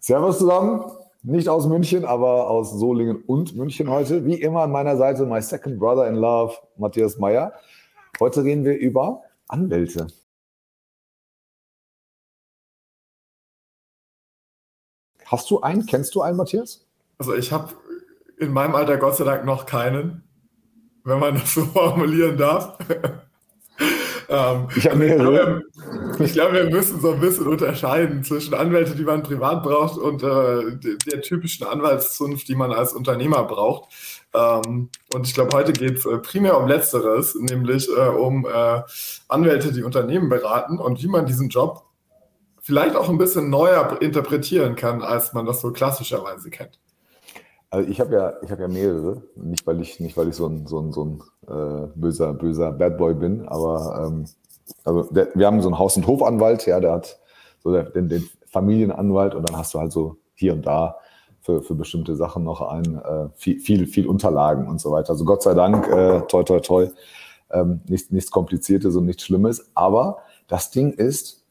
Servus zusammen, nicht aus München, aber aus Solingen und München heute. Wie immer an meiner Seite my second brother in love, Matthias Meyer. Heute reden wir über Anwälte. Hast du einen? Kennst du einen, Matthias? Also ich habe in meinem Alter Gott sei Dank noch keinen, wenn man das so formulieren darf. Ähm, ich habe mehrere. Ich glaube, wir müssen so ein bisschen unterscheiden zwischen Anwälten, die man privat braucht und äh, der typischen Anwaltszunft, die man als Unternehmer braucht. Ähm, und ich glaube, heute geht es äh, primär um Letzteres, nämlich äh, um äh, Anwälte, die Unternehmen beraten und wie man diesen Job vielleicht auch ein bisschen neuer interpretieren kann, als man das so klassischerweise kennt. Also ich habe ja, ich habe ja mehrere, nicht weil ich, nicht weil ich so ein, so ein, so ein äh, böser, böser Bad Boy bin, aber ähm, also der, wir haben so einen Haus- und Hofanwalt, ja, der hat so den, den Familienanwalt und dann hast du halt so hier und da für, für bestimmte Sachen noch ein äh, viel, viel, viel Unterlagen und so weiter. Also Gott sei Dank, äh, toi, toi, toi, ähm, nichts, nichts Kompliziertes und nichts Schlimmes. Aber das Ding ist,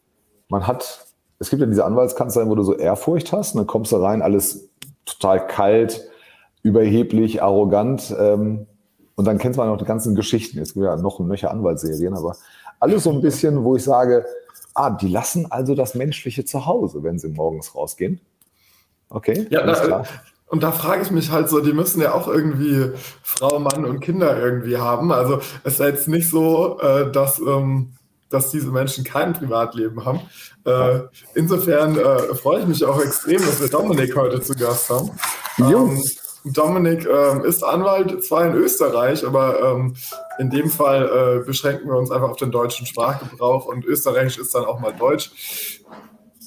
man hat es gibt ja diese Anwaltskanzleien, wo du so Ehrfurcht hast, und dann kommst du rein, alles total kalt, überheblich, arrogant. Ähm, und dann kennst man auch die ganzen Geschichten. Es gibt ja noch und nöcher Anwaltsserien, aber alles so ein bisschen, wo ich sage, ah, die lassen also das Menschliche zu Hause, wenn sie morgens rausgehen. Okay, ja, alles klar. Und da frage ich mich halt so, die müssen ja auch irgendwie Frau, Mann und Kinder irgendwie haben. Also es ist jetzt nicht so, äh, dass ähm, dass diese Menschen kein Privatleben haben. Äh, insofern äh, freue ich mich auch extrem, dass wir Dominik heute zu Gast haben. Ähm, Dominik ähm, ist Anwalt, zwar in Österreich, aber ähm, in dem Fall äh, beschränken wir uns einfach auf den deutschen Sprachgebrauch und Österreichisch ist dann auch mal Deutsch.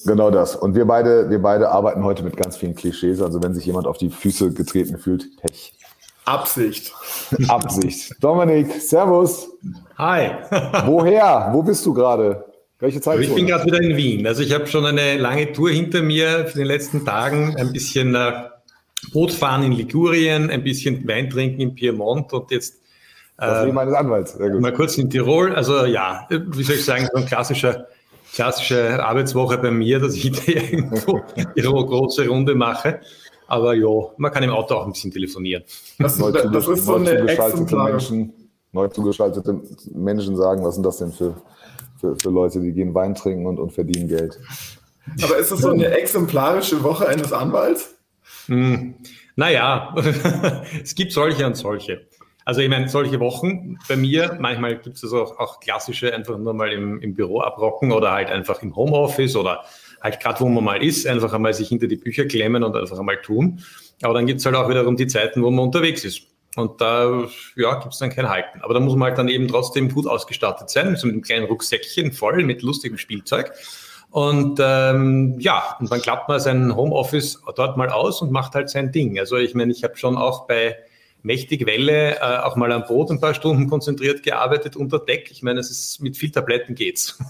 Genau das. Und wir beide, wir beide arbeiten heute mit ganz vielen Klischees. Also wenn sich jemand auf die Füße getreten fühlt, Pech. Absicht. Absicht. Dominik, Servus. Hi. Woher? Wo bist du gerade? Welche Zeit? Ich bin gerade wieder in Wien. Also ich habe schon eine lange Tour hinter mir für den letzten Tagen. Ein bisschen äh, Bootfahren in Ligurien, ein bisschen Wein trinken in Piemont und jetzt das äh, meines Anwalts. Mal kurz in Tirol. Also ja, wie soll ich sagen, so ein klassischer klassische Arbeitswoche bei mir, dass ich da irgendwo eine große Runde mache. Aber ja, man kann im Auto auch ein bisschen telefonieren. Das, neu das ist so eine Menschen, neu zugeschaltete Menschen sagen, was sind das denn für, für, für Leute, die gehen Wein trinken und, und verdienen Geld. Aber ist das so eine exemplarische Woche eines Anwalts? Hm, naja, es gibt solche und solche. Also ich meine, solche Wochen bei mir, manchmal gibt es auch, auch klassische, einfach nur mal im, im Büro abrocken oder halt einfach im Homeoffice oder halt gerade wo man mal ist, einfach einmal sich hinter die Bücher klemmen und einfach einmal tun. Aber dann gibt's halt auch wiederum die Zeiten, wo man unterwegs ist. Und da ja, gibt's dann kein Halten. Aber da muss man halt dann eben trotzdem gut ausgestattet sein, so mit einem kleinen Rucksäckchen voll mit lustigem Spielzeug. Und ähm, ja, und dann klappt man sein Homeoffice dort mal aus und macht halt sein Ding. Also ich meine, ich habe schon auch bei mächtig Welle äh, auch mal am Boot ein paar Stunden konzentriert gearbeitet unter Deck. Ich meine, es ist mit viel Tabletten geht's.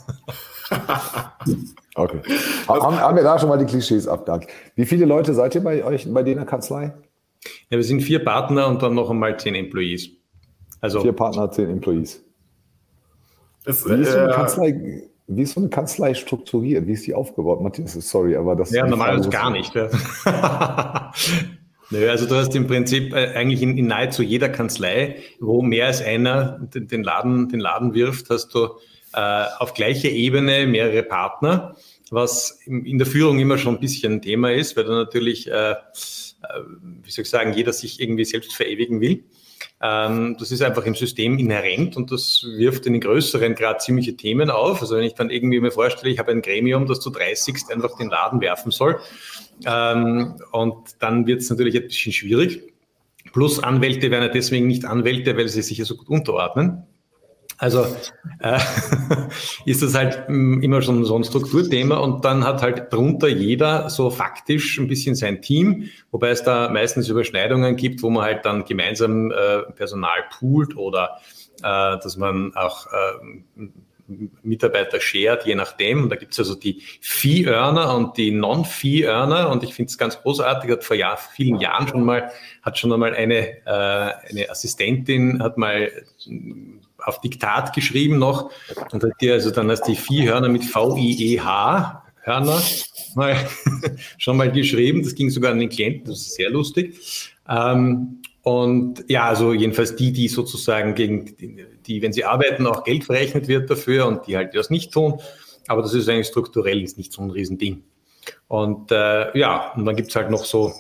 Okay. Haben, haben, wir da schon mal die Klischees abgehakt? Wie viele Leute seid ihr bei euch bei der Kanzlei? Ja, wir sind vier Partner und dann noch einmal zehn Employees. Also vier Partner, zehn Employees. Das, wie, ist so eine äh, Kanzlei, wie ist so eine Kanzlei strukturiert? Wie ist die aufgebaut? Matthias, sorry, aber das. Ja, normalerweise gar nicht. Ja. Nö, also du hast im Prinzip äh, eigentlich in, in, nahezu jeder Kanzlei, wo mehr als einer den, den, Laden, den Laden wirft, hast du äh, auf gleicher Ebene mehrere Partner, was in der Führung immer schon ein bisschen ein Thema ist, weil da natürlich, äh, äh, wie soll ich sagen, jeder sich irgendwie selbst verewigen will. Ähm, das ist einfach im System inhärent und das wirft in den größeren Grad ziemliche Themen auf. Also wenn ich dann irgendwie mir vorstelle, ich habe ein Gremium, das zu 30 einfach den Laden werfen soll, ähm, und dann wird es natürlich ein bisschen schwierig. Plus Anwälte werden ja deswegen nicht Anwälte, weil sie sich ja so gut unterordnen. Also äh, ist das halt mm, immer schon so ein Strukturthema und dann hat halt drunter jeder so faktisch ein bisschen sein Team, wobei es da meistens Überschneidungen gibt, wo man halt dann gemeinsam äh, Personal poolt oder äh, dass man auch äh, Mitarbeiter shared, je nachdem. Und da gibt es also die Fee-Earner und die Non-Fee-Earner. Und ich finde es ganz großartig, hat vor Jahr, vielen Jahren schon mal, hat schon einmal eine, äh, eine Assistentin, hat mal auf Diktat geschrieben noch und hat die also dann als die Viehhörner mit V-I-E-H Hörner mal, schon mal geschrieben. Das ging sogar an den Klienten, das ist sehr lustig. Ähm, und ja, also jedenfalls die, die sozusagen gegen die, die, wenn sie arbeiten, auch Geld verrechnet wird dafür und die halt das nicht tun. Aber das ist eigentlich strukturell ist nicht so ein Riesending. Und äh, ja, und dann gibt's halt noch so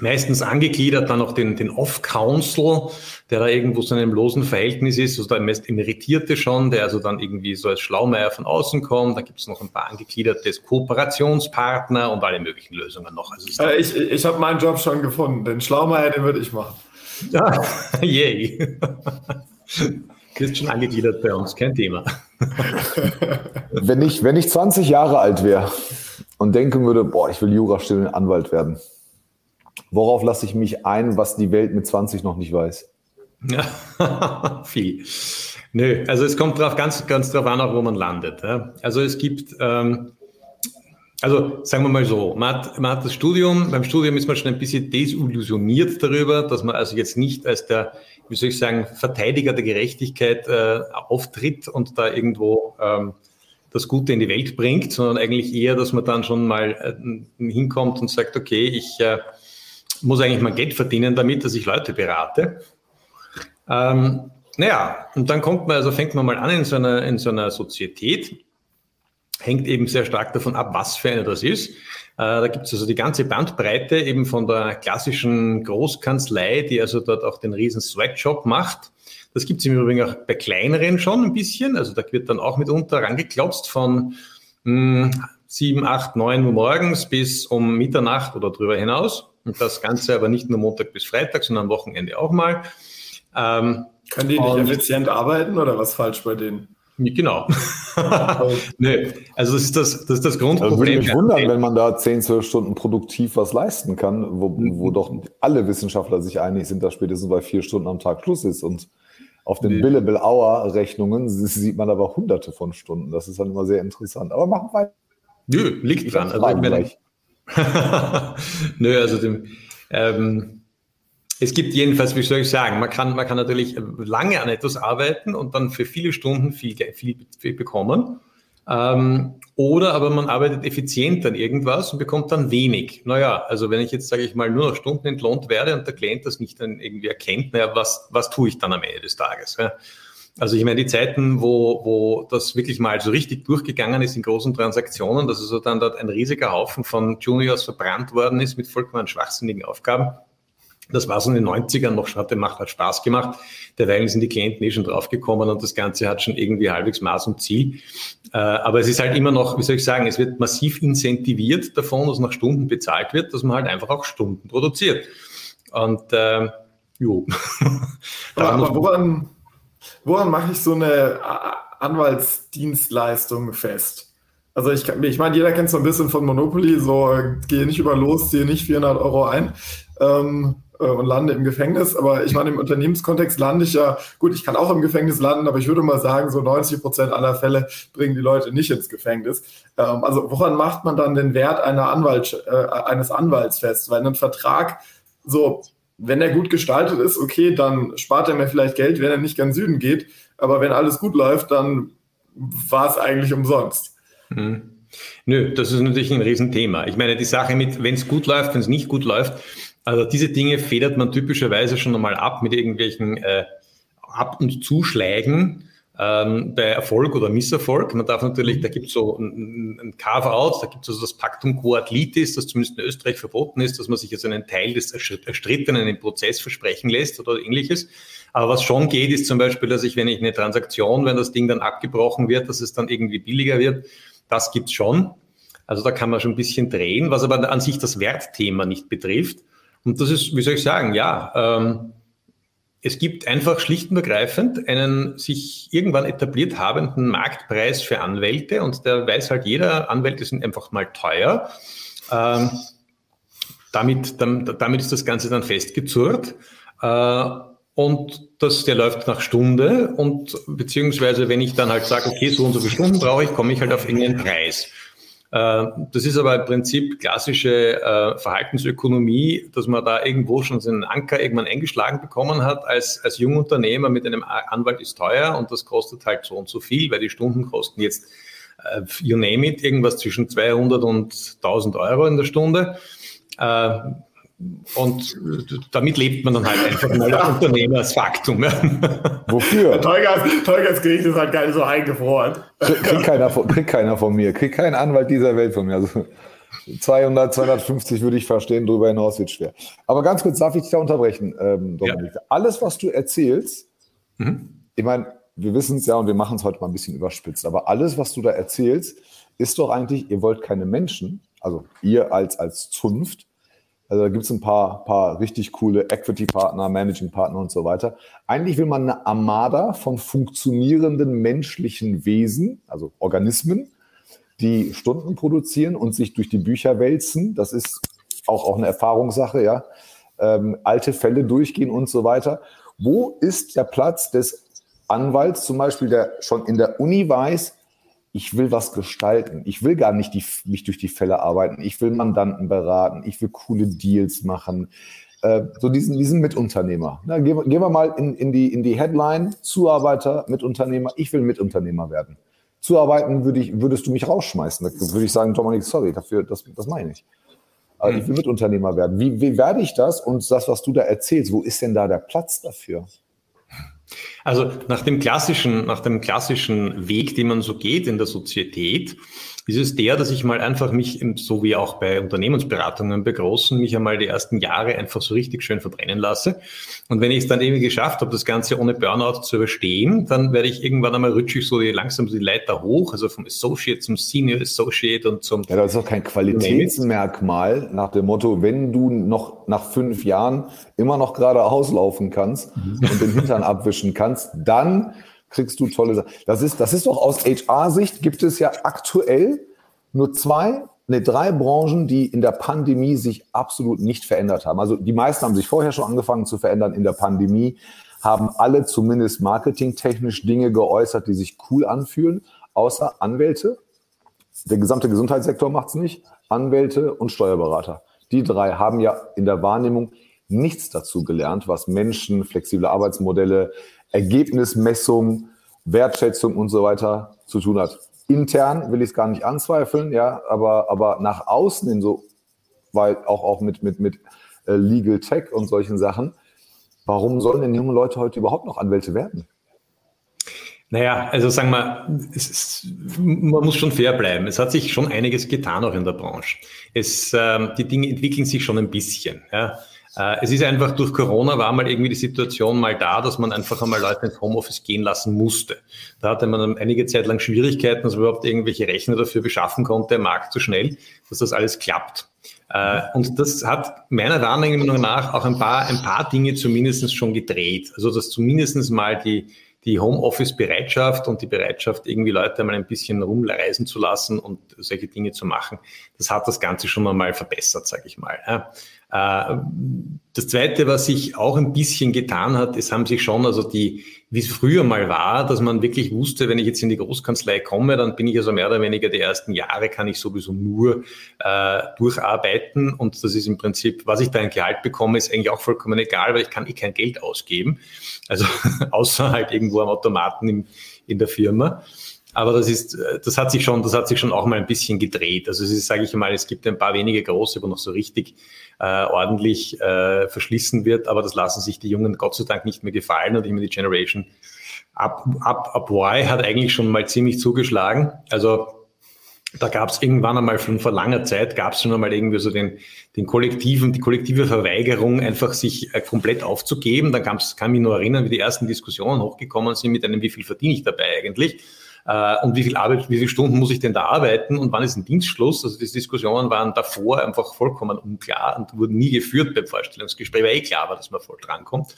meistens angegliedert dann noch den, den Off-Council, der da irgendwo so in einem losen Verhältnis ist, also der meist Emeritierte schon, der also dann irgendwie so als Schlaumeier von außen kommt. Da gibt es noch ein paar angegliederte Kooperationspartner und alle möglichen Lösungen noch. Also äh, ich ich habe meinen Job schon gefunden. Den Schlaumeier, den würde ich machen. Ja, yay. Du bist schon angegliedert bei uns, kein Thema. wenn, ich, wenn ich 20 Jahre alt wäre und denken würde, boah, ich will Jurastudent werden, Worauf lasse ich mich ein, was die Welt mit 20 noch nicht weiß? Viel. Nö, also es kommt drauf, ganz, ganz drauf an, auch wo man landet. Also es gibt, ähm, also sagen wir mal so, man hat, man hat das Studium, beim Studium ist man schon ein bisschen desillusioniert darüber, dass man also jetzt nicht als der, wie soll ich sagen, Verteidiger der Gerechtigkeit äh, auftritt und da irgendwo ähm, das Gute in die Welt bringt, sondern eigentlich eher, dass man dann schon mal äh, hinkommt und sagt, okay, ich äh, muss eigentlich mal Geld verdienen damit, dass ich Leute berate. Ähm, naja, und dann kommt man, also fängt man mal an in so einer, in so einer Sozietät, hängt eben sehr stark davon ab, was für eine das ist. Äh, da gibt es also die ganze Bandbreite eben von der klassischen Großkanzlei, die also dort auch den riesen Sweatshop macht. Das gibt es im Übrigen auch bei kleineren schon ein bisschen. Also da wird dann auch mitunter rangeklotzt von mh, 7, 8, 9 Uhr morgens bis um Mitternacht oder drüber hinaus. Und das Ganze aber nicht nur Montag bis Freitag, sondern am Wochenende auch mal. Ähm, Können die nicht effizient arbeiten oder was falsch bei denen? Genau. Nö, also das ist das, das, ist das Grundproblem. Also würde mich wundern, wenn man da 10, 12 Stunden produktiv was leisten kann, wo, wo doch alle Wissenschaftler sich einig sind, dass spätestens bei vier Stunden am Tag Schluss ist. Und auf den nee. Billable Hour Rechnungen sieht man aber hunderte von Stunden. Das ist dann immer sehr interessant. Aber machen wir. Nö, liegt dran. Also meine, Nö, also dem, ähm, es gibt jedenfalls, wie soll ich sagen, man kann, man kann natürlich lange an etwas arbeiten und dann für viele Stunden viel, viel, viel bekommen. Ähm, oder aber man arbeitet effizient an irgendwas und bekommt dann wenig. Naja, also wenn ich jetzt, sage ich mal, nur noch Stunden entlohnt werde und der Klient das nicht dann irgendwie erkennt, naja, was, was tue ich dann am Ende des Tages? Ja? Also ich meine, die Zeiten, wo, wo das wirklich mal so richtig durchgegangen ist in großen Transaktionen, dass also dann dort ein riesiger Haufen von Juniors verbrannt worden ist mit vollkommen schwachsinnigen Aufgaben. Das war so in den 90ern noch, hatte, macht, hat Spaß gemacht. Derweil sind die Klienten eh schon draufgekommen und das Ganze hat schon irgendwie halbwegs Maß und Ziel. Äh, aber es ist halt immer noch, wie soll ich sagen, es wird massiv incentiviert davon, dass nach Stunden bezahlt wird, dass man halt einfach auch Stunden produziert. Und äh, jo. aber woran, Woran mache ich so eine Anwaltsdienstleistung fest? Also ich, ich meine, jeder kennt so ein bisschen von Monopoly, so gehe nicht über los, ziehe nicht 400 Euro ein ähm, äh, und lande im Gefängnis. Aber ich meine, im Unternehmenskontext lande ich ja, gut, ich kann auch im Gefängnis landen, aber ich würde mal sagen, so 90 Prozent aller Fälle bringen die Leute nicht ins Gefängnis. Ähm, also woran macht man dann den Wert einer Anwalt, äh, eines Anwalts fest? Weil ein Vertrag so wenn er gut gestaltet ist, okay, dann spart er mir vielleicht Geld, wenn er nicht ganz Süden geht. Aber wenn alles gut läuft, dann war es eigentlich umsonst. Hm. Nö, das ist natürlich ein Riesenthema. Ich meine, die Sache mit, wenn es gut läuft, wenn es nicht gut läuft, also diese Dinge federt man typischerweise schon einmal ab mit irgendwelchen äh, Ab- und Zuschlägen ähm, bei Erfolg oder Misserfolg. Man darf natürlich, da gibt es so ein, ein Carve-out, da gibt es also das Pactum Quod Litis, das zumindest in Österreich verboten ist, dass man sich jetzt einen Teil des Erstrittenen im Prozess versprechen lässt oder ähnliches. Aber was schon geht, ist zum Beispiel, dass ich, wenn ich eine Transaktion, wenn das Ding dann abgebrochen wird, dass es dann irgendwie billiger wird, das gibt's schon. Also da kann man schon ein bisschen drehen, was aber an sich das Wertthema nicht betrifft. Und das ist, wie soll ich sagen, ja, ähm, es gibt einfach schlicht und ergreifend einen sich irgendwann etabliert habenden Marktpreis für Anwälte und der weiß halt jeder, Anwälte sind einfach mal teuer. Ähm, damit, damit ist das Ganze dann festgezurrt. Äh, und das, der läuft nach Stunde und beziehungsweise wenn ich dann halt sage, okay, so und so viele Stunden brauche ich, komme ich halt auf irgendeinen Preis. Äh, das ist aber im Prinzip klassische äh, Verhaltensökonomie, dass man da irgendwo schon seinen Anker irgendwann eingeschlagen bekommen hat als, als Jungunternehmer mit einem Anwalt ist teuer und das kostet halt so und so viel, weil die Stunden kosten jetzt you name it, irgendwas zwischen 200 und 1000 Euro in der Stunde. Und damit lebt man dann halt einfach mal als Unternehmer als Faktum. Wofür? Tolgas Gericht ist halt gar nicht so eingefroren. Kriegt keiner, krieg keiner von mir, kriegt kein Anwalt dieser Welt von mir. Also 200, 250 würde ich verstehen, darüber hinaus wird schwer. Aber ganz kurz, darf ich dich da unterbrechen, ähm, Dominik? Ja. Alles, was du erzählst, mhm. ich meine, wir wissen es ja und wir machen es heute mal ein bisschen überspitzt, aber alles, was du da erzählst, ist doch eigentlich, ihr wollt keine Menschen, also ihr als, als Zunft, also da gibt es ein paar, paar richtig coole Equity-Partner, Managing-Partner und so weiter. Eigentlich will man eine Armada von funktionierenden menschlichen Wesen, also Organismen, die Stunden produzieren und sich durch die Bücher wälzen. Das ist auch, auch eine Erfahrungssache, ja. Ähm, alte Fälle durchgehen und so weiter. Wo ist der Platz des Anwalts zum Beispiel, der schon in der Uni weiß, ich will was gestalten. Ich will gar nicht die, mich durch die Fälle arbeiten. Ich will Mandanten beraten. Ich will coole Deals machen. Äh, so diesen, diesen Mitunternehmer. Na, gehen, wir, gehen wir mal in, in, die, in die Headline. Zuarbeiter, Mitunternehmer. Ich will Mitunternehmer werden. Zuarbeiten würde ich, würdest du mich rausschmeißen. Da würde ich sagen, Dominik, sorry, dafür, das, das meine ich. Aber ich will Mitunternehmer werden. Wie, wie werde ich das? Und das, was du da erzählst, wo ist denn da der Platz dafür? Also nach dem klassischen, nach dem klassischen Weg, den man so geht in der Sozietät, ist es der, dass ich mal einfach mich, so wie auch bei Unternehmensberatungen bei Großen, mich einmal die ersten Jahre einfach so richtig schön verbrennen lasse. Und wenn ich es dann eben geschafft habe, das Ganze ohne Burnout zu überstehen, dann werde ich irgendwann einmal rutschig so die, langsam die Leiter hoch, also vom Associate zum Senior Associate und zum... Ja, das ist doch kein Qualitätsmerkmal nach dem Motto, wenn du noch nach fünf Jahren immer noch geradeaus laufen kannst mhm. und den Hintern abwischen kannst, dann kriegst du tolle Sachen. Das ist, das ist doch aus HR-Sicht gibt es ja aktuell nur zwei, ne, drei Branchen, die in der Pandemie sich absolut nicht verändert haben. Also die meisten haben sich vorher schon angefangen zu verändern. In der Pandemie haben alle zumindest marketingtechnisch Dinge geäußert, die sich cool anfühlen, außer Anwälte. Der gesamte Gesundheitssektor macht es nicht. Anwälte und Steuerberater. Die drei haben ja in der Wahrnehmung nichts dazu gelernt, was Menschen, flexible Arbeitsmodelle, Ergebnismessung, Wertschätzung und so weiter zu tun hat. Intern will ich es gar nicht anzweifeln, ja, aber, aber nach außen in so, weil auch, auch mit, mit, mit äh, Legal Tech und solchen Sachen, warum sollen denn junge Leute heute überhaupt noch Anwälte werden? Naja, also sagen wir, ist, man muss schon fair bleiben. Es hat sich schon einiges getan auch in der Branche. Es, ähm, die Dinge entwickeln sich schon ein bisschen. Ja. Äh, es ist einfach durch Corona war mal irgendwie die Situation mal da, dass man einfach einmal Leute ins Homeoffice gehen lassen musste. Da hatte man einige Zeit lang Schwierigkeiten, dass man überhaupt irgendwelche Rechner dafür beschaffen konnte, im Markt so schnell, dass das alles klappt. Äh, und das hat meiner Wahrnehmung nach auch ein paar, ein paar Dinge zumindest schon gedreht. Also dass zumindest mal die, die Homeoffice-Bereitschaft und die Bereitschaft, irgendwie Leute mal ein bisschen rumreisen zu lassen und solche Dinge zu machen, das hat das Ganze schon einmal verbessert, sage ich mal. Äh, das Zweite, was sich auch ein bisschen getan hat, es haben sich schon, also die, wie es früher mal war, dass man wirklich wusste, wenn ich jetzt in die Großkanzlei komme, dann bin ich also mehr oder weniger die ersten Jahre kann ich sowieso nur äh, durcharbeiten und das ist im Prinzip, was ich da ein Gehalt bekomme, ist eigentlich auch vollkommen egal, weil ich kann eh kein Geld ausgeben, also außer halt irgendwo am Automaten im, in der Firma. Aber das ist, äh, das hat sich schon, das hat sich schon auch mal ein bisschen gedreht. Also es ist, sage ich mal, es gibt ein paar wenige große, wo noch so richtig äh, ordentlich äh, verschlissen wird, aber das lassen sich die Jungen Gott sei Dank nicht mehr gefallen und immer die Generation Up, Up, Up Y hat eigentlich schon mal ziemlich zugeschlagen. Also da gab es irgendwann einmal schon vor langer Zeit gab es schon einmal irgendwie so den, den kollektiven, die kollektive Verweigerung, einfach sich äh, komplett aufzugeben. Dann kam's, kann mich nur erinnern, wie die ersten Diskussionen hochgekommen sind mit einem, wie viel verdiene ich dabei eigentlich? Äh, und wie viel Arbeit, wie viele Stunden muss ich denn da arbeiten und wann ist ein Dienstschluss? Also die Diskussionen waren davor einfach vollkommen unklar und wurden nie geführt beim Vorstellungsgespräch, weil eh klar war, dass man voll drankommt.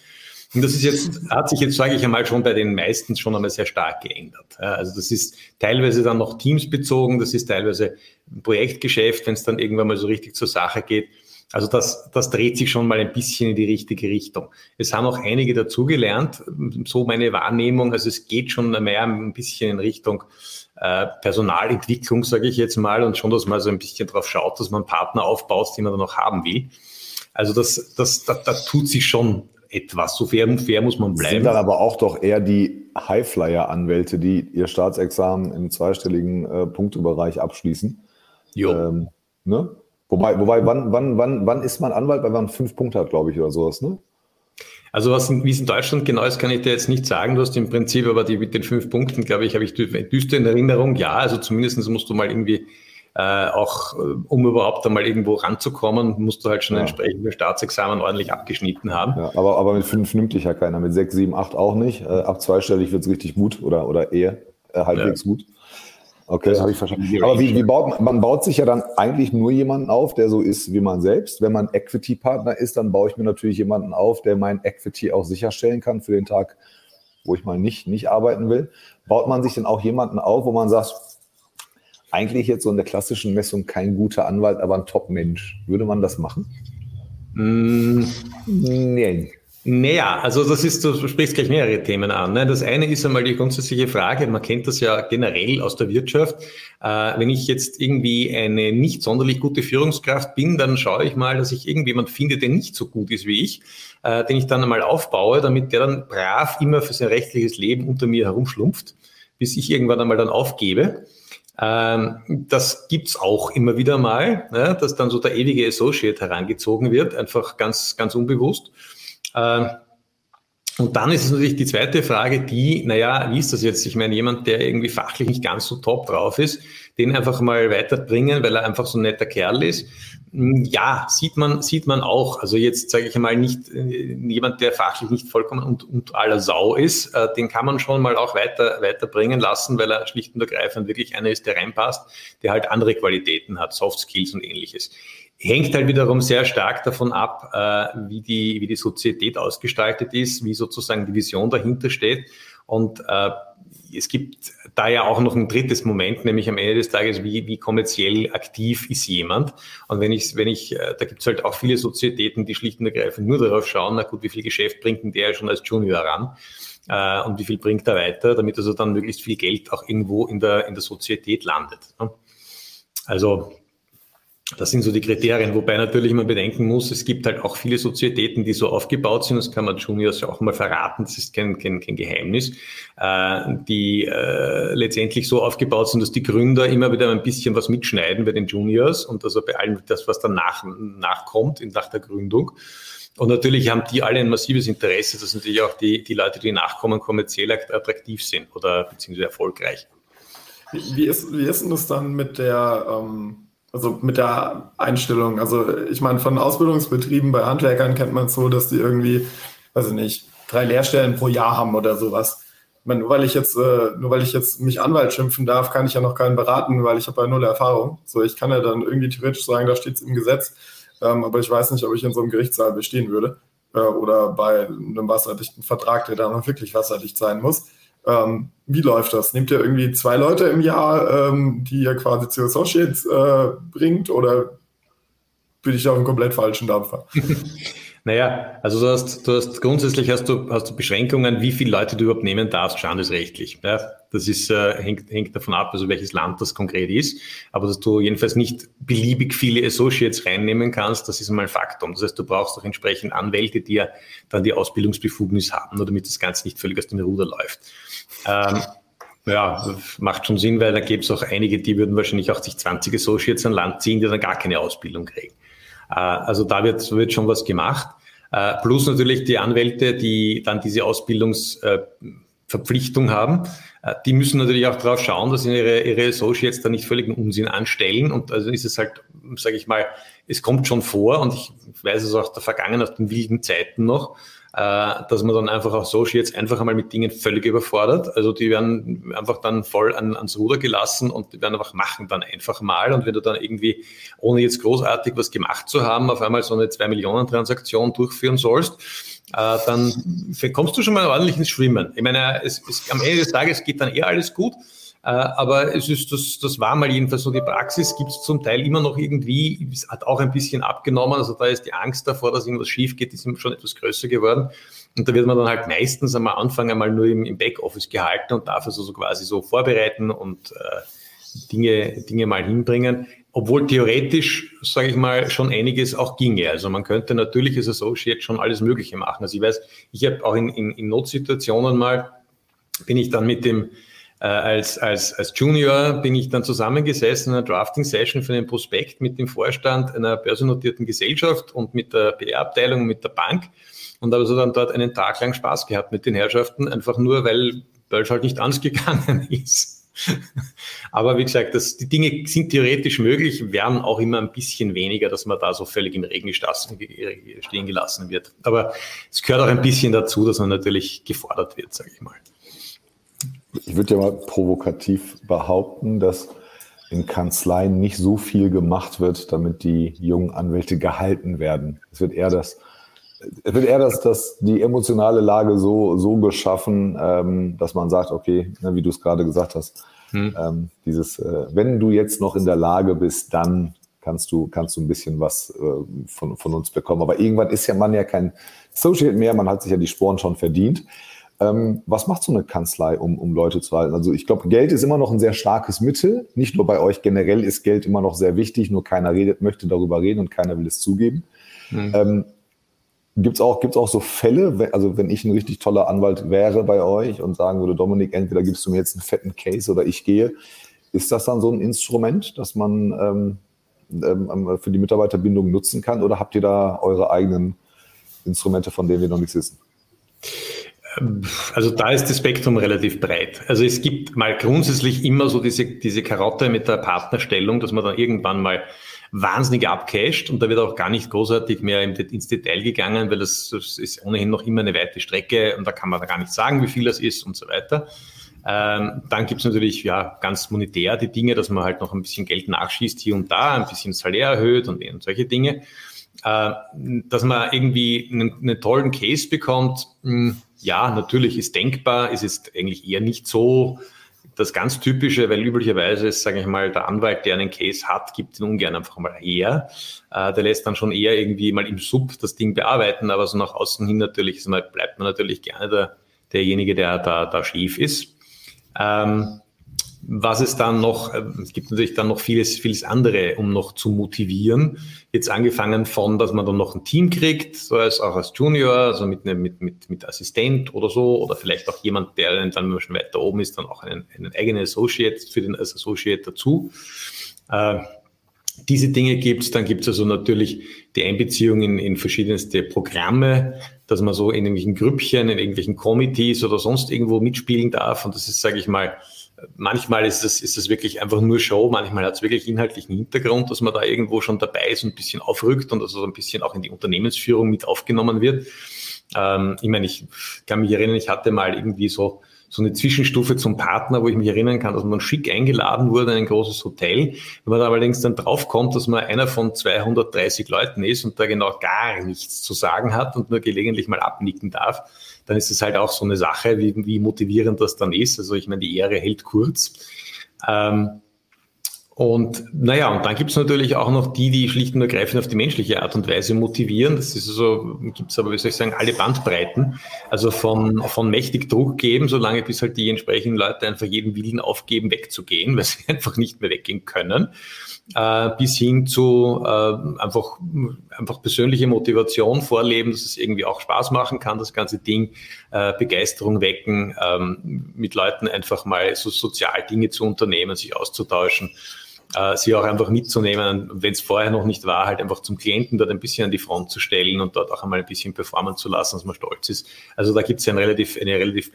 Und das ist jetzt, hat sich jetzt, sage ich einmal, schon bei den meisten schon einmal sehr stark geändert. Also das ist teilweise dann noch teamsbezogen, das ist teilweise ein Projektgeschäft, wenn es dann irgendwann mal so richtig zur Sache geht. Also das, das dreht sich schon mal ein bisschen in die richtige Richtung. Es haben auch einige dazugelernt, so meine Wahrnehmung. Also es geht schon mehr ein bisschen in Richtung äh, Personalentwicklung, sage ich jetzt mal, und schon, dass man so ein bisschen drauf schaut, dass man Partner aufbaut, die man dann noch haben will. Also das, das, da, da tut sich schon etwas. So fair, fair muss man bleiben. Sind dann aber auch doch eher die Highflyer-Anwälte, die ihr Staatsexamen im zweistelligen äh, Punktebereich abschließen. Jo. Ähm, ne? Wobei, wobei wann, wann, wann, wann ist man Anwalt? Weil man fünf Punkte hat, glaube ich, oder sowas, ne? Also was wie es in Deutschland genau ist, kann ich dir jetzt nicht sagen. Du hast im Prinzip aber die mit den fünf Punkten, glaube ich, habe ich düster in Erinnerung. Ja, also zumindest musst du mal irgendwie äh, auch, äh, um überhaupt einmal irgendwo ranzukommen, musst du halt schon ja. entsprechende Staatsexamen ordentlich abgeschnitten haben. Ja, aber, aber mit fünf nimmt dich ja keiner, mit sechs, sieben, acht auch nicht. Äh, ab zweistellig wird es richtig gut oder, oder eher äh, halbwegs ja. gut. Okay, das habe ich verstanden. Aber wie, wie baut man, baut sich ja dann eigentlich nur jemanden auf, der so ist wie man selbst. Wenn man Equity-Partner ist, dann baue ich mir natürlich jemanden auf, der mein Equity auch sicherstellen kann für den Tag, wo ich mal nicht, nicht arbeiten will. Baut man sich dann auch jemanden auf, wo man sagt, eigentlich jetzt so in der klassischen Messung kein guter Anwalt, aber ein Top-Mensch. Würde man das machen? Mm, nee. Naja, also das ist, du sprichst gleich mehrere Themen an. Ne? Das eine ist einmal die grundsätzliche Frage, man kennt das ja generell aus der Wirtschaft. Äh, wenn ich jetzt irgendwie eine nicht sonderlich gute Führungskraft bin, dann schaue ich mal, dass ich irgendjemand finde, der nicht so gut ist wie ich, äh, den ich dann einmal aufbaue, damit der dann brav immer für sein rechtliches Leben unter mir herumschlumpft, bis ich irgendwann einmal dann aufgebe. Ähm, das gibt's auch immer wieder mal, ne, dass dann so der ewige Associate herangezogen wird, einfach ganz, ganz unbewusst. Ähm, und dann ist es natürlich die zweite Frage, die, naja, wie ist das jetzt? Ich meine, jemand, der irgendwie fachlich nicht ganz so top drauf ist, den einfach mal weiterbringen, weil er einfach so ein netter Kerl ist. Hm, ja, sieht man, sieht man auch. Also jetzt sage ich mal nicht äh, jemand, der fachlich nicht vollkommen und, und aller Sau ist, äh, den kann man schon mal auch weiter, weiterbringen lassen, weil er schlicht und ergreifend wirklich einer ist, der reinpasst, der halt andere Qualitäten hat, Soft Skills und ähnliches. Hängt halt wiederum sehr stark davon ab, äh, wie die, wie die Sozietät ausgestaltet ist, wie sozusagen die Vision dahinter steht. Und äh, es gibt da ja auch noch ein drittes Moment, nämlich am Ende des Tages, wie, wie kommerziell aktiv ist jemand. Und wenn ich, wenn ich, äh, da gibt es halt auch viele Sozietäten, die schlicht und ergreifend nur darauf schauen, na gut, wie viel Geschäft bringt denn der schon als Junior ran? Äh, und wie viel bringt er weiter, damit also dann möglichst viel Geld auch irgendwo in der, in der Sozietät landet. Ne? Also das sind so die Kriterien, wobei natürlich man bedenken muss, es gibt halt auch viele Sozietäten, die so aufgebaut sind, das kann man Juniors ja auch mal verraten, das ist kein, kein, kein Geheimnis, äh, die äh, letztendlich so aufgebaut sind, dass die Gründer immer wieder ein bisschen was mitschneiden bei den Juniors und also bei allem das, was dann nach, nachkommt nach der Gründung. Und natürlich haben die alle ein massives Interesse, dass natürlich auch die, die Leute, die nachkommen, kommerziell attraktiv sind oder beziehungsweise erfolgreich. Wie ist, wie ist denn das dann mit der... Ähm also mit der Einstellung. Also ich meine, von Ausbildungsbetrieben bei Handwerkern kennt man es so, dass die irgendwie, weiß ich nicht, drei Lehrstellen pro Jahr haben oder sowas. Ich meine, nur weil ich jetzt, äh, nur weil ich jetzt mich Anwalt schimpfen darf, kann ich ja noch keinen beraten, weil ich habe ja null Erfahrung. So, ich kann ja dann irgendwie theoretisch sagen, da steht es im Gesetz, ähm, aber ich weiß nicht, ob ich in so einem Gerichtssaal bestehen würde äh, oder bei einem wasserdichten Vertrag, der dann wirklich wasserdicht sein muss. Ähm, wie läuft das? Nehmt ihr irgendwie zwei Leute im Jahr, ähm, die ihr quasi zu Associates äh, bringt oder bin ich auf einem komplett falschen Dampfer? Naja, also du hast, du hast grundsätzlich hast du, hast du Beschränkungen, wie viele Leute du überhaupt nehmen darfst, standesrechtlich. Ja, das ist, äh, hängt, hängt davon ab, also welches Land das konkret ist. Aber dass du jedenfalls nicht beliebig viele Associates reinnehmen kannst, das ist einmal ein Faktum. Das heißt, du brauchst auch entsprechend Anwälte, die ja dann die Ausbildungsbefugnis haben, nur damit das Ganze nicht völlig aus dem Ruder läuft. Ähm, ja, macht schon Sinn, weil da gäbe es auch einige, die würden wahrscheinlich auch sich 20 Associates an Land ziehen, die dann gar keine Ausbildung kriegen. Äh, also da wird, wird schon was gemacht. Äh, plus natürlich die Anwälte, die dann diese Ausbildungsverpflichtung haben. Äh, die müssen natürlich auch darauf schauen, dass ihre, ihre Associates da nicht völligen Unsinn anstellen. Und also ist es halt, sage ich mal, es kommt schon vor und ich weiß es auch der Vergangenheit, aus den wilden Zeiten noch, dass man dann einfach auch so jetzt einfach einmal mit Dingen völlig überfordert. Also die werden einfach dann voll an, ans Ruder gelassen und die werden einfach machen dann einfach mal. Und wenn du dann irgendwie, ohne jetzt großartig was gemacht zu haben, auf einmal so eine 2 Millionen Transaktion durchführen sollst, äh, dann kommst du schon mal ordentlich ins Schwimmen. Ich meine, es, es, am Ende des Tages geht dann eher alles gut. Äh, aber es ist, das, das war mal jedenfalls so die Praxis, gibt es zum Teil immer noch irgendwie, es hat auch ein bisschen abgenommen, also da ist die Angst davor, dass irgendwas schief geht, ist schon etwas größer geworden. Und da wird man dann halt meistens am Anfang einmal nur im, im Backoffice gehalten und darf also so quasi so vorbereiten und äh, Dinge, Dinge mal hinbringen. Obwohl theoretisch, sage ich mal, schon einiges auch ginge. Also man könnte natürlich als Associate schon alles Mögliche machen. Also ich weiß, ich habe auch in, in, in Notsituationen mal bin ich dann mit dem äh, als, als, als Junior bin ich dann zusammengesessen in einer Drafting-Session für einen Prospekt mit dem Vorstand einer börsennotierten Gesellschaft und mit der PR-Abteilung und mit der Bank und habe so dann dort einen Tag lang Spaß gehabt mit den Herrschaften, einfach nur, weil Bölsch halt nicht ansgegangen ist. Aber wie gesagt, das, die Dinge sind theoretisch möglich, werden auch immer ein bisschen weniger, dass man da so völlig im Regen stehen gelassen wird. Aber es gehört auch ein bisschen dazu, dass man natürlich gefordert wird, sage ich mal. Ich würde ja mal provokativ behaupten, dass in Kanzleien nicht so viel gemacht wird, damit die jungen Anwälte gehalten werden. Es wird eher das, es wird eher das, das die emotionale Lage so, so geschaffen, ähm, dass man sagt, okay, ne, wie du es gerade gesagt hast, hm. ähm, dieses, äh, wenn du jetzt noch in der Lage bist, dann kannst du, kannst du ein bisschen was äh, von, von uns bekommen. Aber irgendwann ist ja man ja kein Associate mehr, man hat sich ja die Sporen schon verdient. Ähm, was macht so eine Kanzlei, um, um Leute zu halten? Also ich glaube, Geld ist immer noch ein sehr starkes Mittel. Nicht nur bei euch, generell ist Geld immer noch sehr wichtig, nur keiner redet, möchte darüber reden und keiner will es zugeben. Mhm. Ähm, Gibt es auch, gibt's auch so Fälle, also wenn ich ein richtig toller Anwalt wäre bei euch und sagen würde, Dominik, entweder gibst du mir jetzt einen fetten Case oder ich gehe, ist das dann so ein Instrument, das man ähm, ähm, für die Mitarbeiterbindung nutzen kann oder habt ihr da eure eigenen Instrumente, von denen wir noch nichts wissen? Also da ist das Spektrum relativ breit. Also es gibt mal grundsätzlich immer so diese, diese Karotte mit der Partnerstellung, dass man dann irgendwann mal wahnsinnig abcasht und da wird auch gar nicht großartig mehr ins Detail gegangen, weil das, das ist ohnehin noch immer eine weite Strecke und da kann man da gar nicht sagen, wie viel das ist und so weiter. Ähm, dann gibt's natürlich ja ganz monetär die Dinge, dass man halt noch ein bisschen Geld nachschießt hier und da, ein bisschen Salär erhöht und, und solche Dinge. Äh, dass man irgendwie einen, einen tollen Case bekommt, mh, hm, ja, natürlich ist denkbar, ist es eigentlich eher nicht so das ganz Typische, weil üblicherweise ist, sage ich mal, der Anwalt, der einen Case hat, gibt ihn ungern einfach mal her. Äh, der lässt dann schon eher irgendwie mal im Sub das Ding bearbeiten, aber so nach außen hin natürlich mal, bleibt man natürlich gerne der, derjenige, der da, da schief ist. Ähm, was es dann noch, äh, es gibt natürlich dann noch vieles, vieles andere, um noch zu motivieren. Jetzt angefangen von, dass man dann noch ein Team kriegt, so als auch als Junior, also mit, einem, mit, mit, mit Assistent oder so, oder vielleicht auch jemand, der dann, wenn man schon weiter oben ist, dann auch einen, einen eigenen Associate für den als Associate dazu. Äh, diese Dinge gibt es. Dann gibt es also natürlich die Einbeziehung in, in verschiedenste Programme, dass man so in irgendwelchen Grüppchen, in irgendwelchen Committees oder sonst irgendwo mitspielen darf. Und das ist, sage ich mal, manchmal ist es, ist es wirklich einfach nur Show, manchmal hat es wirklich inhaltlichen Hintergrund, dass man da irgendwo schon dabei ist und ein bisschen aufrückt und also so ein bisschen auch in die Unternehmensführung mit aufgenommen wird. Ähm, ich meine, ich kann mich erinnern, ich hatte mal irgendwie so so eine Zwischenstufe zum Partner, wo ich mich erinnern kann, dass man schick eingeladen wurde in ein großes Hotel. Wenn man da allerdings dann draufkommt, dass man einer von 230 Leuten ist und da genau gar nichts zu sagen hat und nur gelegentlich mal abnicken darf, dann ist es halt auch so eine Sache, wie, wie motivierend das dann ist. Also ich meine, die Ehre hält kurz. Ähm, und naja, und dann gibt es natürlich auch noch die, die schlicht und ergreifend auf die menschliche Art und Weise motivieren. Das ist also, gibt es aber, wie soll ich sagen, alle Bandbreiten. Also von, von mächtig Druck geben, solange bis halt die entsprechenden Leute einfach jeden Willen aufgeben, wegzugehen, weil sie einfach nicht mehr weggehen können, äh, bis hin zu äh, einfach, einfach persönliche Motivation vorleben, dass es irgendwie auch Spaß machen kann, das ganze Ding, äh, Begeisterung wecken, ähm, mit Leuten einfach mal so sozial Dinge zu unternehmen, sich auszutauschen äh, sie auch einfach mitzunehmen, wenn es vorher noch nicht war, halt einfach zum Klienten dort ein bisschen an die Front zu stellen und dort auch einmal ein bisschen performen zu lassen, dass man stolz ist. Also da gibt es ja einen relativ, eine relativ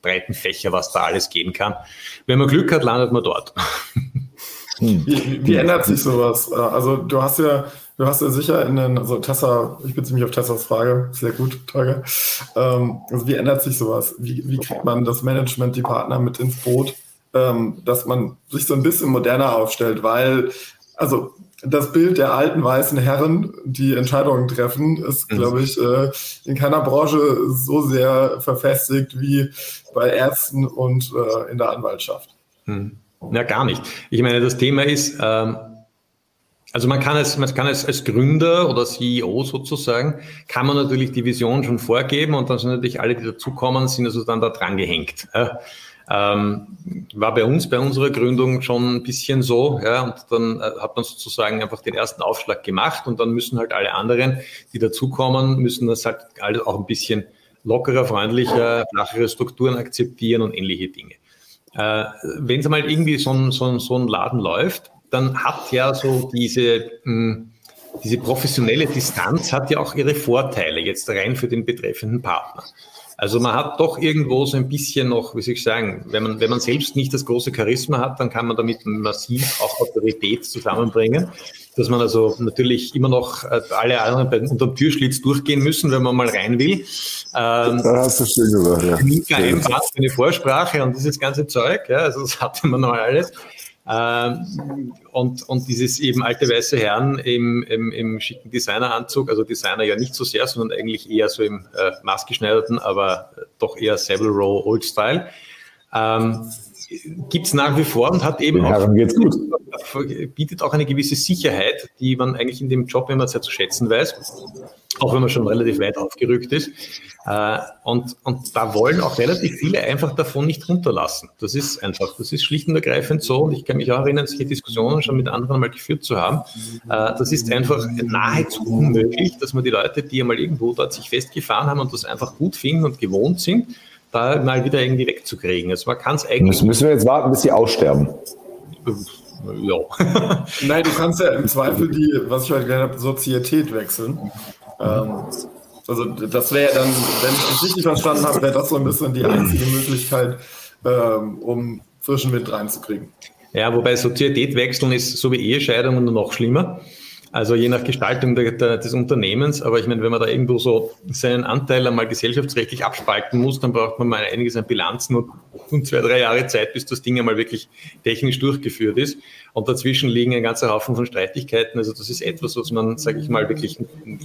breiten Fächer, was da alles gehen kann. Wenn man Glück hat, landet man dort. Hm. Wie, wie ändert sich sowas? Äh, also du hast ja, du hast ja sicher in den, also Tessa, ich bin ziemlich auf Tessas Frage, sehr gut, Tage. Ähm, also wie ändert sich sowas? Wie, wie kriegt man das Management, die Partner mit ins Boot? Ähm, dass man sich so ein bisschen moderner aufstellt, weil, also das Bild der alten weißen Herren, die Entscheidungen treffen, ist, mhm. glaube ich, äh, in keiner Branche so sehr verfestigt wie bei Ärzten und äh, in der Anwaltschaft. Hm. Ja, gar nicht. Ich meine, das Thema ist, ähm, also man kann es, man kann es als Gründer oder CEO sozusagen, kann man natürlich die Vision schon vorgeben und dann sind natürlich alle, die dazukommen, sind also dann da dran gehängt. Äh, ähm, war bei uns, bei unserer Gründung schon ein bisschen so, ja, und dann äh, hat man sozusagen einfach den ersten Aufschlag gemacht und dann müssen halt alle anderen, die dazukommen, müssen das halt alle auch ein bisschen lockerer, freundlicher, flachere Strukturen akzeptieren und ähnliche Dinge. Äh, Wenn es mal irgendwie so ein, so, ein, so ein Laden läuft, dann hat ja so diese, mh, hm, diese professionelle Distanz hat ja auch ihre Vorteile, jetzt rein für den betreffenden Partner. Also man hat doch irgendwo so ein bisschen noch, wie soll ich sagen, wenn man, wenn man selbst nicht das große Charisma hat, dann kann man damit massiv auch Autorität zusammenbringen. Dass man also natürlich immer noch äh, alle anderen unter dem Türschlitz durchgehen müssen, wenn man mal rein will. Ähm, da hast du schön gesagt, ja. Geheimrat für eine Vorsprache und dieses ganze Zeug, ja, also das hatte man noch alles. Ähm, und, und dieses eben alte weiße Herren im, im, im schicken Designeranzug, also Designer ja nicht so sehr, sondern eigentlich eher so im äh, maßgeschneiderten, aber doch eher Savile Row Old Style. Ähm, gibt es nach wie vor und hat eben auch, geht's gut. bietet auch eine gewisse Sicherheit, die man eigentlich in dem Job immer sehr zu schätzen weiß, auch wenn man schon relativ weit aufgerückt ist. Äh, und, und da wollen auch relativ viele einfach davon nicht runterlassen. Das ist einfach, das ist schlicht und ergreifend so. Und ich kann mich auch erinnern, solche Diskussionen schon mit anderen mal geführt zu haben. Äh, das ist einfach nahezu unmöglich, dass man die Leute, die einmal irgendwo dort sich festgefahren haben und das einfach gut finden und gewohnt sind, da mal wieder irgendwie wegzukriegen. Also man kann es eigentlich. Das müssen wir jetzt warten, bis sie aussterben. Ja. Nein, du kannst ja im Zweifel die, was ich heute gelernt habe, Sozietät wechseln. Ähm, also das wäre dann, wenn ich es richtig verstanden habe, wäre das so ein bisschen die einzige Möglichkeit, ähm, um frischen Wind reinzukriegen. Ja, wobei Sozietät wechseln ist so wie Ehescheidungen noch schlimmer. Also je nach Gestaltung der, der, des Unternehmens. Aber ich meine, wenn man da irgendwo so seinen Anteil einmal gesellschaftsrechtlich abspalten muss, dann braucht man mal einiges an Bilanzen und, und zwei, drei Jahre Zeit, bis das Ding einmal wirklich technisch durchgeführt ist. Und dazwischen liegen ein ganzer Haufen von Streitigkeiten. Also das ist etwas, was man, sage ich mal, wirklich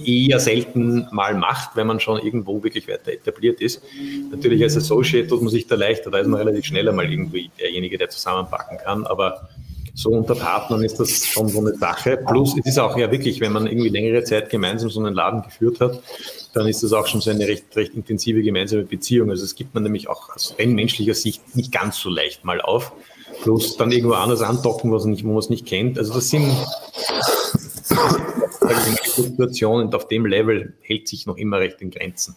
eher selten mal macht, wenn man schon irgendwo wirklich weiter etabliert ist. Natürlich als Associate tut man sich da leichter, da ist man relativ schneller mal irgendwie derjenige, der zusammenpacken kann. Aber so unter Partnern ist das schon so eine Sache. Plus, es ist auch ja wirklich, wenn man irgendwie längere Zeit gemeinsam so einen Laden geführt hat, dann ist das auch schon so eine recht, recht intensive gemeinsame Beziehung. Also es gibt man nämlich auch aus rein menschlicher Sicht nicht ganz so leicht mal auf. Plus dann irgendwo anders andocken, was nicht, wo man es nicht kennt. Also das sind Situationen auf dem Level hält sich noch immer recht in Grenzen.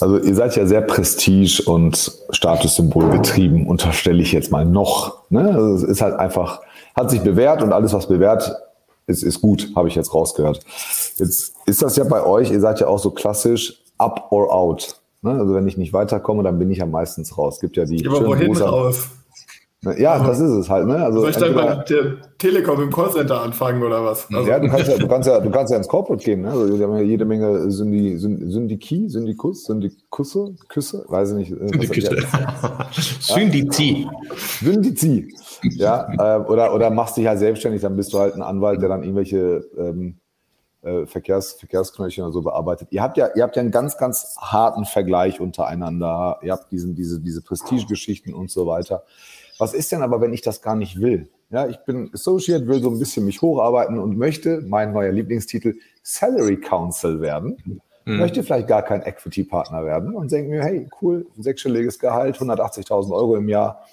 Also ihr seid ja sehr Prestige- und Statussymbol getrieben, unterstelle ich jetzt mal noch. Ne? Also es ist halt einfach, hat sich bewährt und alles, was bewährt ist, ist gut, habe ich jetzt rausgehört. Jetzt ist das ja bei euch, ihr seid ja auch so klassisch up or out. Ne? Also wenn ich nicht weiterkomme, dann bin ich ja meistens raus. Es gibt ja die. Aber wohin raus? Ja, das ist es halt. Ne? Also Soll ich dann bei der Telekom im Callcenter anfangen oder was? Also ja, du kannst ja, du kannst ja, du kannst ja ins Corporate gehen. Ne? Also, wir haben ja jede Menge Syndi, Syndiki, Syndikus, Syndikusse, Küsse, weiß ich nicht. Äh, Syndikusse. Syndizi. Syndizi. Ja, äh, oder, oder machst dich halt selbstständig, dann bist du halt ein Anwalt, der dann irgendwelche ähm, äh, Verkehrs, Verkehrsknöllchen oder so bearbeitet. Ihr habt ja, ihr habt ja einen ganz, ganz harten Vergleich untereinander. Ihr habt diesen, diese, diese Prestige-Geschichten und so weiter. Was ist denn aber, wenn ich das gar nicht will? Ja, ich bin Associate, will so ein bisschen mich hocharbeiten und möchte, mein neuer Lieblingstitel, Salary Council werden. Mhm. Möchte vielleicht gar kein Equity-Partner werden und denke mir, hey, cool, sechsstelliges Gehalt, 180.000 Euro im Jahr,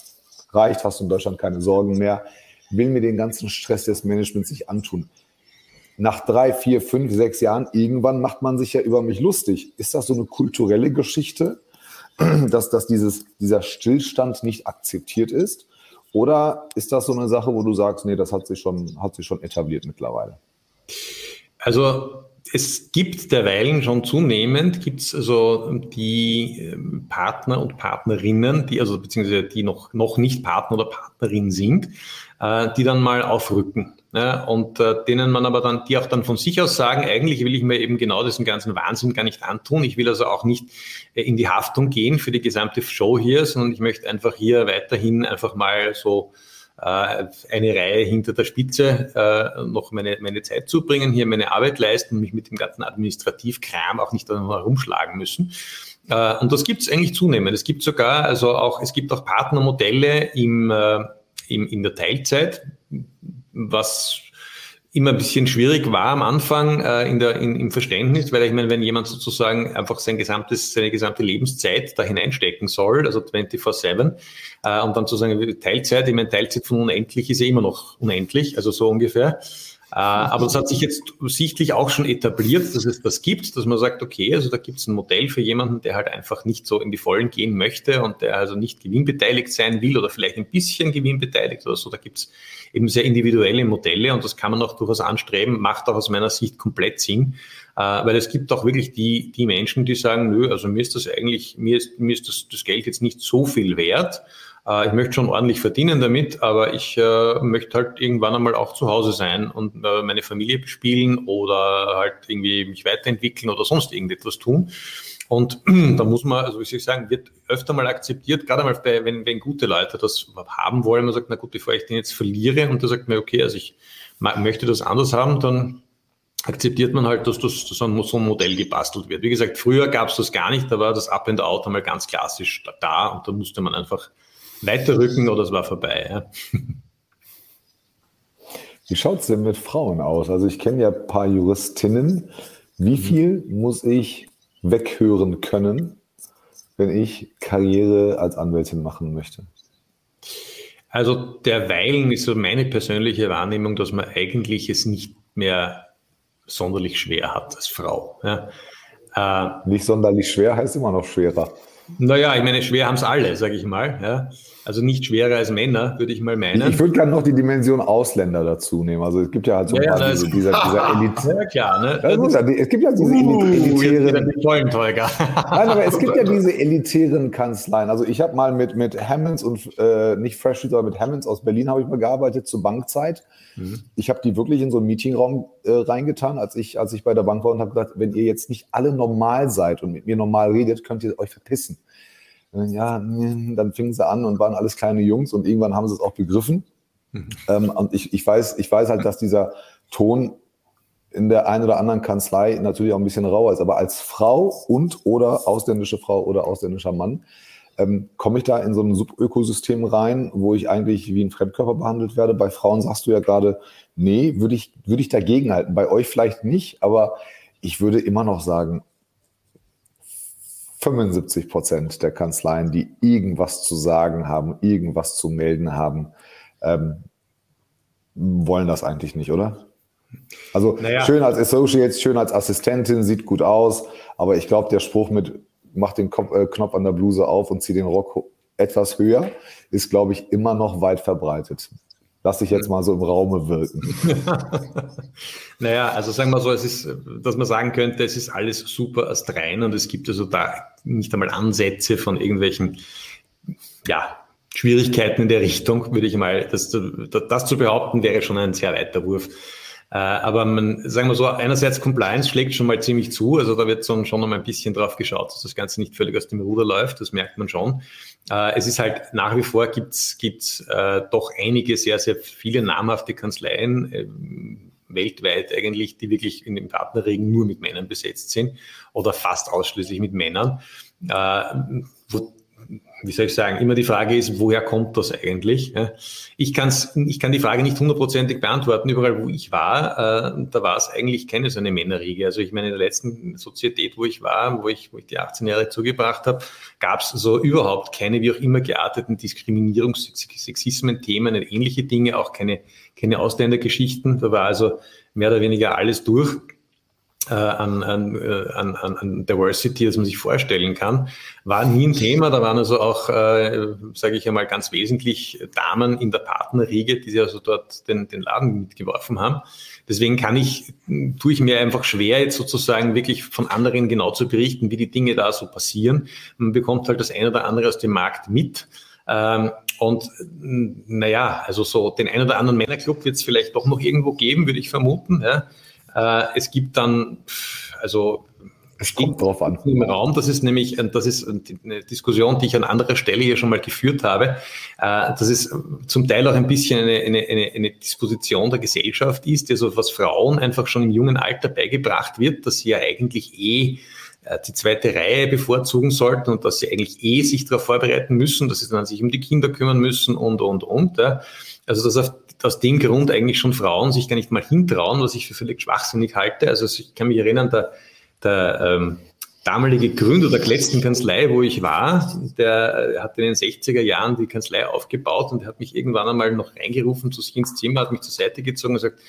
reicht, hast du in Deutschland keine Sorgen mehr, will mir den ganzen Stress des Managements nicht antun. Nach drei, vier, fünf, sechs Jahren, irgendwann macht man sich ja über mich lustig. Ist das so eine kulturelle Geschichte? dass, dass dieses, dieser Stillstand nicht akzeptiert ist? Oder ist das so eine Sache, wo du sagst, nee, das hat sich schon, hat sich schon etabliert mittlerweile? Also es gibt derweilen schon zunehmend, gibt es also die ähm, Partner und Partnerinnen, die also beziehungsweise die noch, noch nicht Partner oder Partnerin sind, äh, die dann mal aufrücken. Ja, und äh, denen man aber dann, die auch dann von sich aus sagen, eigentlich will ich mir eben genau diesen ganzen Wahnsinn gar nicht antun. Ich will also auch nicht äh, in die Haftung gehen für die gesamte Show hier, sondern ich möchte einfach hier weiterhin einfach mal so äh, eine Reihe hinter der Spitze äh, noch meine, meine Zeit zubringen, hier meine Arbeit leisten und mich mit dem ganzen Administrativkram auch nicht herumschlagen müssen. Äh, und das gibt es eigentlich zunehmend. Es gibt sogar, also auch, es gibt auch Partnermodelle im, äh, im, in der Teilzeit, was immer ein bisschen schwierig war am Anfang äh, in der, in, im Verständnis, weil ich meine, wenn jemand sozusagen einfach sein gesamtes, seine gesamte Lebenszeit da hineinstecken soll, also 24-7, äh, und dann sozusagen Teilzeit, ich meine, Teilzeit von unendlich ist ja immer noch unendlich, also so ungefähr. Aber das hat sich jetzt sichtlich auch schon etabliert, dass es das gibt, dass man sagt, okay, also da gibt es ein Modell für jemanden, der halt einfach nicht so in die Vollen gehen möchte und der also nicht gewinnbeteiligt sein will oder vielleicht ein bisschen gewinnbeteiligt oder so. Da gibt es eben sehr individuelle Modelle und das kann man auch durchaus anstreben, macht auch aus meiner Sicht komplett Sinn. Äh, weil es gibt auch wirklich die, die Menschen, die sagen, nö, also mir ist das eigentlich, mir ist, mir ist das, das Geld jetzt nicht so viel wert. Äh, ich möchte schon ordentlich verdienen damit, aber ich äh, möchte halt irgendwann einmal auch zu Hause sein und äh, meine Familie bespielen oder halt irgendwie mich weiterentwickeln oder sonst irgendetwas tun. Und da muss man, also wie soll ich sagen, wird öfter mal akzeptiert, gerade mal bei, wenn, wenn gute Leute das haben wollen, man sagt, na gut, bevor ich den jetzt verliere und der sagt mir, okay, also ich möchte das anders haben, dann akzeptiert man halt, dass das dass so ein Modell gebastelt wird. Wie gesagt, früher gab es das gar nicht, da war das Up and Out einmal ganz klassisch da und da musste man einfach weiterrücken oder es war vorbei. Ja. Wie schaut es denn mit Frauen aus? Also ich kenne ja ein paar Juristinnen. Wie mhm. viel muss ich weghören können, wenn ich Karriere als Anwältin machen möchte? Also derweilen ist so meine persönliche Wahrnehmung, dass man eigentlich es nicht mehr sonderlich schwer hat als Frau. Ja. Äh, Nicht sonderlich schwer heißt immer noch schwerer. Naja, ich meine, schwer haben es alle, sage ich mal. Ja. Also nicht schwerer als Männer, würde ich mal meinen. Ich würde gerne noch die Dimension Ausländer dazu nehmen. Also es gibt ja halt so ja, ein paar diese, dieser, dieser Elite. Ja, klar, ne? Ja, es gibt ja diese uh, elitären. Nein, aber es gibt ja diese elitären Kanzleien. Also ich habe mal mit, mit Hammonds und äh, nicht Fresh sondern mit Hammonds aus Berlin habe ich mal gearbeitet zur Bankzeit. Mhm. Ich habe die wirklich in so einen Meetingraum äh, reingetan, als ich, als ich bei der Bank war und habe gesagt, wenn ihr jetzt nicht alle normal seid und mit mir normal redet, könnt ihr euch verpissen. Ja, dann fingen sie an und waren alles kleine Jungs und irgendwann haben sie es auch begriffen. Mhm. Ähm, und ich, ich, weiß, ich weiß halt, dass dieser Ton in der einen oder anderen Kanzlei natürlich auch ein bisschen rauer ist. Aber als Frau und oder ausländische Frau oder ausländischer Mann ähm, komme ich da in so ein Subökosystem rein, wo ich eigentlich wie ein Fremdkörper behandelt werde. Bei Frauen sagst du ja gerade, nee, würde ich, würde ich dagegen halten. Bei euch vielleicht nicht, aber ich würde immer noch sagen, 75 Prozent der Kanzleien, die irgendwas zu sagen haben, irgendwas zu melden haben, ähm, wollen das eigentlich nicht, oder? Also naja. schön als Associate, schön als Assistentin, sieht gut aus, aber ich glaube, der Spruch mit mach den Kopf, äh, Knopf an der Bluse auf und zieh den Rock etwas höher, ist, glaube ich, immer noch weit verbreitet. Lass ich jetzt mal so im Raume wirken. naja, also sagen wir so, es ist, dass man sagen könnte, es ist alles super astrein und es gibt also da nicht einmal Ansätze von irgendwelchen, ja, Schwierigkeiten in der Richtung, würde ich mal, das, das zu behaupten, wäre schon ein sehr weiter Wurf. Äh, aber man, sagen wir so, einerseits Compliance schlägt schon mal ziemlich zu, also da wird schon, schon mal ein bisschen drauf geschaut, dass das Ganze nicht völlig aus dem Ruder läuft, das merkt man schon. Äh, es ist halt nach wie vor gibt's gibt's äh, doch einige sehr, sehr viele namhafte Kanzleien, äh, weltweit eigentlich, die wirklich in den Partnerregen nur mit Männern besetzt sind oder fast ausschließlich mit Männern. Äh, wo wie soll ich sagen, immer die Frage ist, woher kommt das eigentlich? Ich, kann's, ich kann die Frage nicht hundertprozentig beantworten. Überall, wo ich war, äh, da war es eigentlich keine so eine Männerriege. Also ich meine, in der letzten Sozietät, wo ich war, wo ich, wo ich die 18 Jahre zugebracht habe, gab es so überhaupt keine, wie auch immer gearteten Diskriminierungs-, Sexismen-Themen, ähnliche Dinge, auch keine, keine Ausländergeschichten. Da war also mehr oder weniger alles durch an, an, äh, an, an Diversity, das man sich vorstellen kann, war nie ein Thema. Da waren also auch, äh, sage ich einmal, ganz wesentlich Damen in der Partnerriege, die sie also dort den, den Laden mitgeworfen haben. Deswegen kann ich, tue ich mir einfach schwer, jetzt sozusagen wirklich von anderen genau zu berichten, wie die Dinge da so passieren. Man bekommt halt das eine oder andere aus dem Markt mit. Ähm, und naja, also so den einen oder anderen Männerclub wird es vielleicht doch noch irgendwo geben, würde ich vermuten. Ja äh, es gibt dann, also es kommt drauf an. Im Raum, das ist nämlich, das ist eine Diskussion, die ich an anderer Stelle hier schon mal geführt habe. Äh, das ist zum Teil auch ein bisschen eine, eine, eine, eine Disposition der Gesellschaft ist, also was Frauen einfach schon im jungen Alter beigebracht wird, dass sie ja eigentlich eh äh, die zweite Reihe bevorzugen sollten und dass sie eigentlich eh sich darauf vorbereiten müssen, dass sie dann sich um die Kinder kümmern müssen und, und, und. Also dass auf aus dem Grund eigentlich schon Frauen sich gar nicht mal hintrauen, was ich für völlig schwachsinnig halte. Also ich kann mich erinnern, der, der ähm, damalige Gründer der letzten Kanzlei, wo ich war, der hat in den 60er Jahren die Kanzlei aufgebaut und hat mich irgendwann einmal noch reingerufen zu sich ins Zimmer, hat mich zur Seite gezogen und gesagt,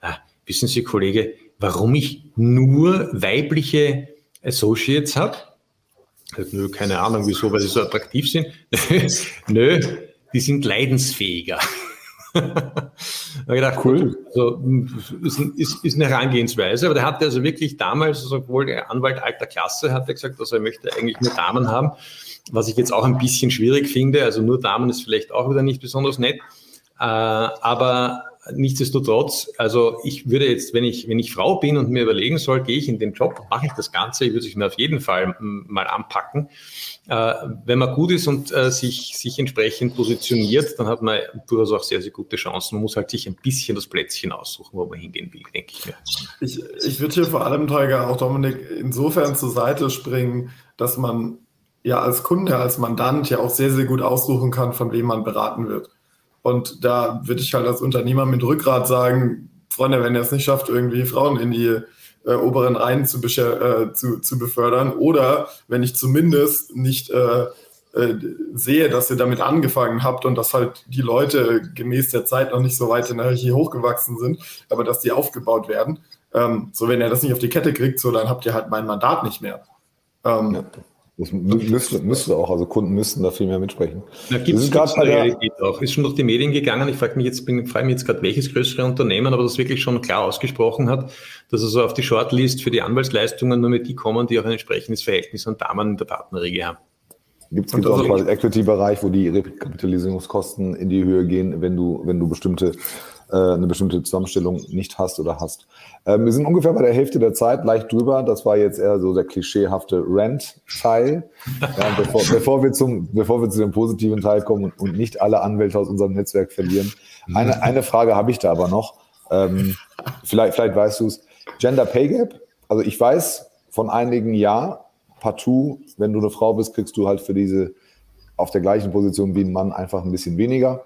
ah, wissen Sie, Kollege, warum ich nur weibliche Associates habe? Nö, keine Ahnung, wieso, weil sie so attraktiv sind. Nö, die sind leidensfähiger. Gedacht, cool. Also, ist, ist, ist, eine Herangehensweise, aber der hatte also wirklich damals, also obwohl der Anwalt alter Klasse hat er gesagt, also er möchte eigentlich nur Damen haben, was ich jetzt auch ein bisschen schwierig finde. Also nur Damen ist vielleicht auch wieder nicht besonders nett. Äh, aber nichtsdestotrotz, also ich würde jetzt, wenn ich, wenn ich Frau bin und mir überlegen soll, gehe ich in den Job, mache ich das Ganze, ich würde es mir auf jeden Fall mal anpacken. Äh, wenn man gut ist und äh, sich, sich entsprechend positioniert, dann hat man durchaus auch sehr, sehr gute Chancen. Man muss halt sich ein bisschen das Plätzchen aussuchen, wo man hingehen will, denke ich mir. Ich, ich würde hier vor allem, Teuger, auch Dominik, insofern zur Seite springen, dass man ja als Kunde, als Mandant ja auch sehr, sehr gut aussuchen kann, von wem man beraten wird. Und da würde ich halt als Unternehmer mit Rückgrat sagen, Freunde, wenn ihr es nicht schafft, irgendwie Frauen in die äh, oberen Reihen zu, äh, zu, zu, befördern oder wenn ich zumindest nicht äh, äh, sehe, dass ihr damit angefangen habt und dass halt die Leute gemäß der Zeit noch nicht so weit in der Hierarchie hochgewachsen sind, aber dass die aufgebaut werden. Ähm, so, wenn ihr das nicht auf die Kette kriegt, so, dann habt ihr halt mein Mandat nicht mehr. Ähm, ja. Das müsste, müsste auch, also Kunden müssten da viel mehr mitsprechen. Da gibt es Realität auch. Ist schon durch die Medien gegangen. Ich frage mich jetzt, bin, frage mich jetzt gerade, welches größere Unternehmen, aber das wirklich schon klar ausgesprochen hat, dass also auf die Shortlist für die Anwaltsleistungen nur mit die kommen, die auch ein entsprechendes Verhältnis an Damen in der Partnerriege haben. Gibt es auch einen Equity-Bereich, wo die Rekapitalisierungskosten in die Höhe gehen, wenn du, wenn du bestimmte äh, eine bestimmte Zusammenstellung nicht hast oder hast. Ähm, wir sind ungefähr bei der Hälfte der Zeit, leicht drüber. Das war jetzt eher so der klischeehafte Rent-Teil. Ja, bevor, bevor, wir zum, bevor wir zu dem positiven Teil kommen und, und nicht alle Anwälte aus unserem Netzwerk verlieren. Eine, eine Frage habe ich da aber noch. Ähm, vielleicht, vielleicht weißt du es. Gender Pay Gap. Also ich weiß von einigen ja, partout, wenn du eine Frau bist, kriegst du halt für diese auf der gleichen Position wie ein Mann einfach ein bisschen weniger.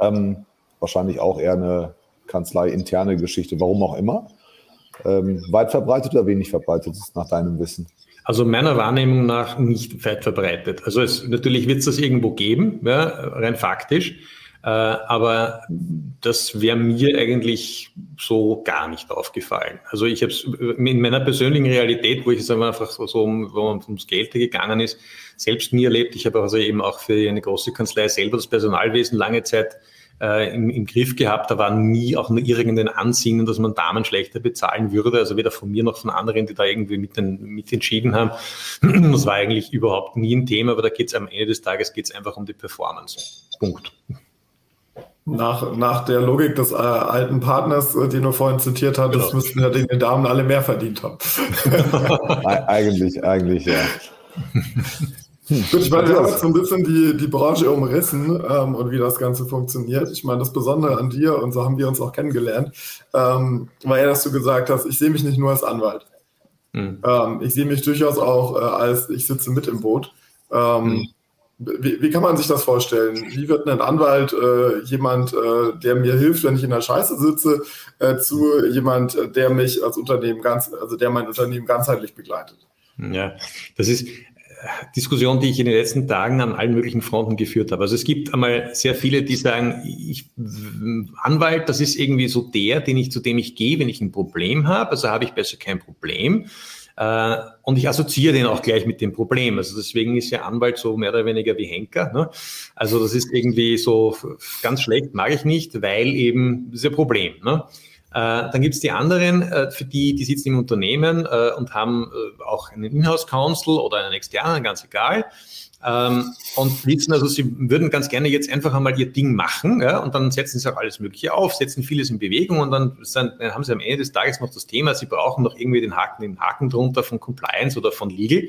Ähm, wahrscheinlich auch eher eine Kanzlei-interne Geschichte, warum auch immer. Ähm, weit verbreitet oder wenig verbreitet ist nach deinem Wissen? Also meiner Wahrnehmung nach nicht weit verbreitet. Also es, natürlich wird es das irgendwo geben, ja, rein faktisch. Äh, aber das wäre mir eigentlich so gar nicht aufgefallen. Also ich habe es in meiner persönlichen Realität, wo ich es einfach so, so wo man ums Geld gegangen ist, selbst nie erlebt. Ich habe also eben auch für eine große Kanzlei selber das Personalwesen lange Zeit äh, im, im Griff gehabt. Da war nie auch nur irgendein Ansinnen, dass man Damen schlechter bezahlen würde. Also weder von mir noch von anderen, die da irgendwie mit, den, mit entschieden haben. Das war eigentlich überhaupt nie ein Thema, aber da geht es am Ende des Tages geht's einfach um die Performance. Punkt. Nach, nach der Logik des äh, alten Partners, äh, den du vorhin zitiert hattest, genau. müssten ja die Damen alle mehr verdient haben. eigentlich, eigentlich, ja. Gut, ich meine, wir haben jetzt so ein bisschen die, die Branche umrissen ähm, und wie das Ganze funktioniert. Ich meine, das Besondere an dir, und so haben wir uns auch kennengelernt, ähm, war ja, dass du gesagt hast, ich sehe mich nicht nur als Anwalt. Hm. Ähm, ich sehe mich durchaus auch äh, als, ich sitze mit im Boot. Ähm, hm. Wie, wie, kann man sich das vorstellen? Wie wird ein Anwalt äh, jemand, äh, der mir hilft, wenn ich in der Scheiße sitze, äh, zu jemand, der mich als Unternehmen ganz, also der mein Unternehmen ganzheitlich begleitet? Ja, das ist, Diskussion, die ich in den letzten Tagen an allen möglichen Fronten geführt habe. Also es gibt einmal sehr viele, die sagen, ich, Anwalt, das ist irgendwie so der, den ich, zu dem ich gehe, wenn ich ein Problem habe. Also habe ich besser kein Problem. Äh, und ich assoziiere den auch gleich mit dem Problem. Also deswegen ist ja Anwalt so mehr oder weniger wie Henker. Ne? Also das ist irgendwie so ganz schlecht, mag ich nicht, weil eben das ist ein Problem. Ne? Äh, dann gibt es die anderen, äh, für die, die sitzen im Unternehmen äh, und haben auch einen Inhouse-Counsel oder einen externen, ganz egal. Ähm, und wissen also, sie würden ganz gerne jetzt einfach einmal ihr Ding machen ja, und dann setzen sie auch alles Mögliche auf, setzen vieles in Bewegung und dann, dann, haben sie am Ende des Tages noch das Thema, sie brauchen noch irgendwie den Haken, den Haken drunter von Compliance oder von Legal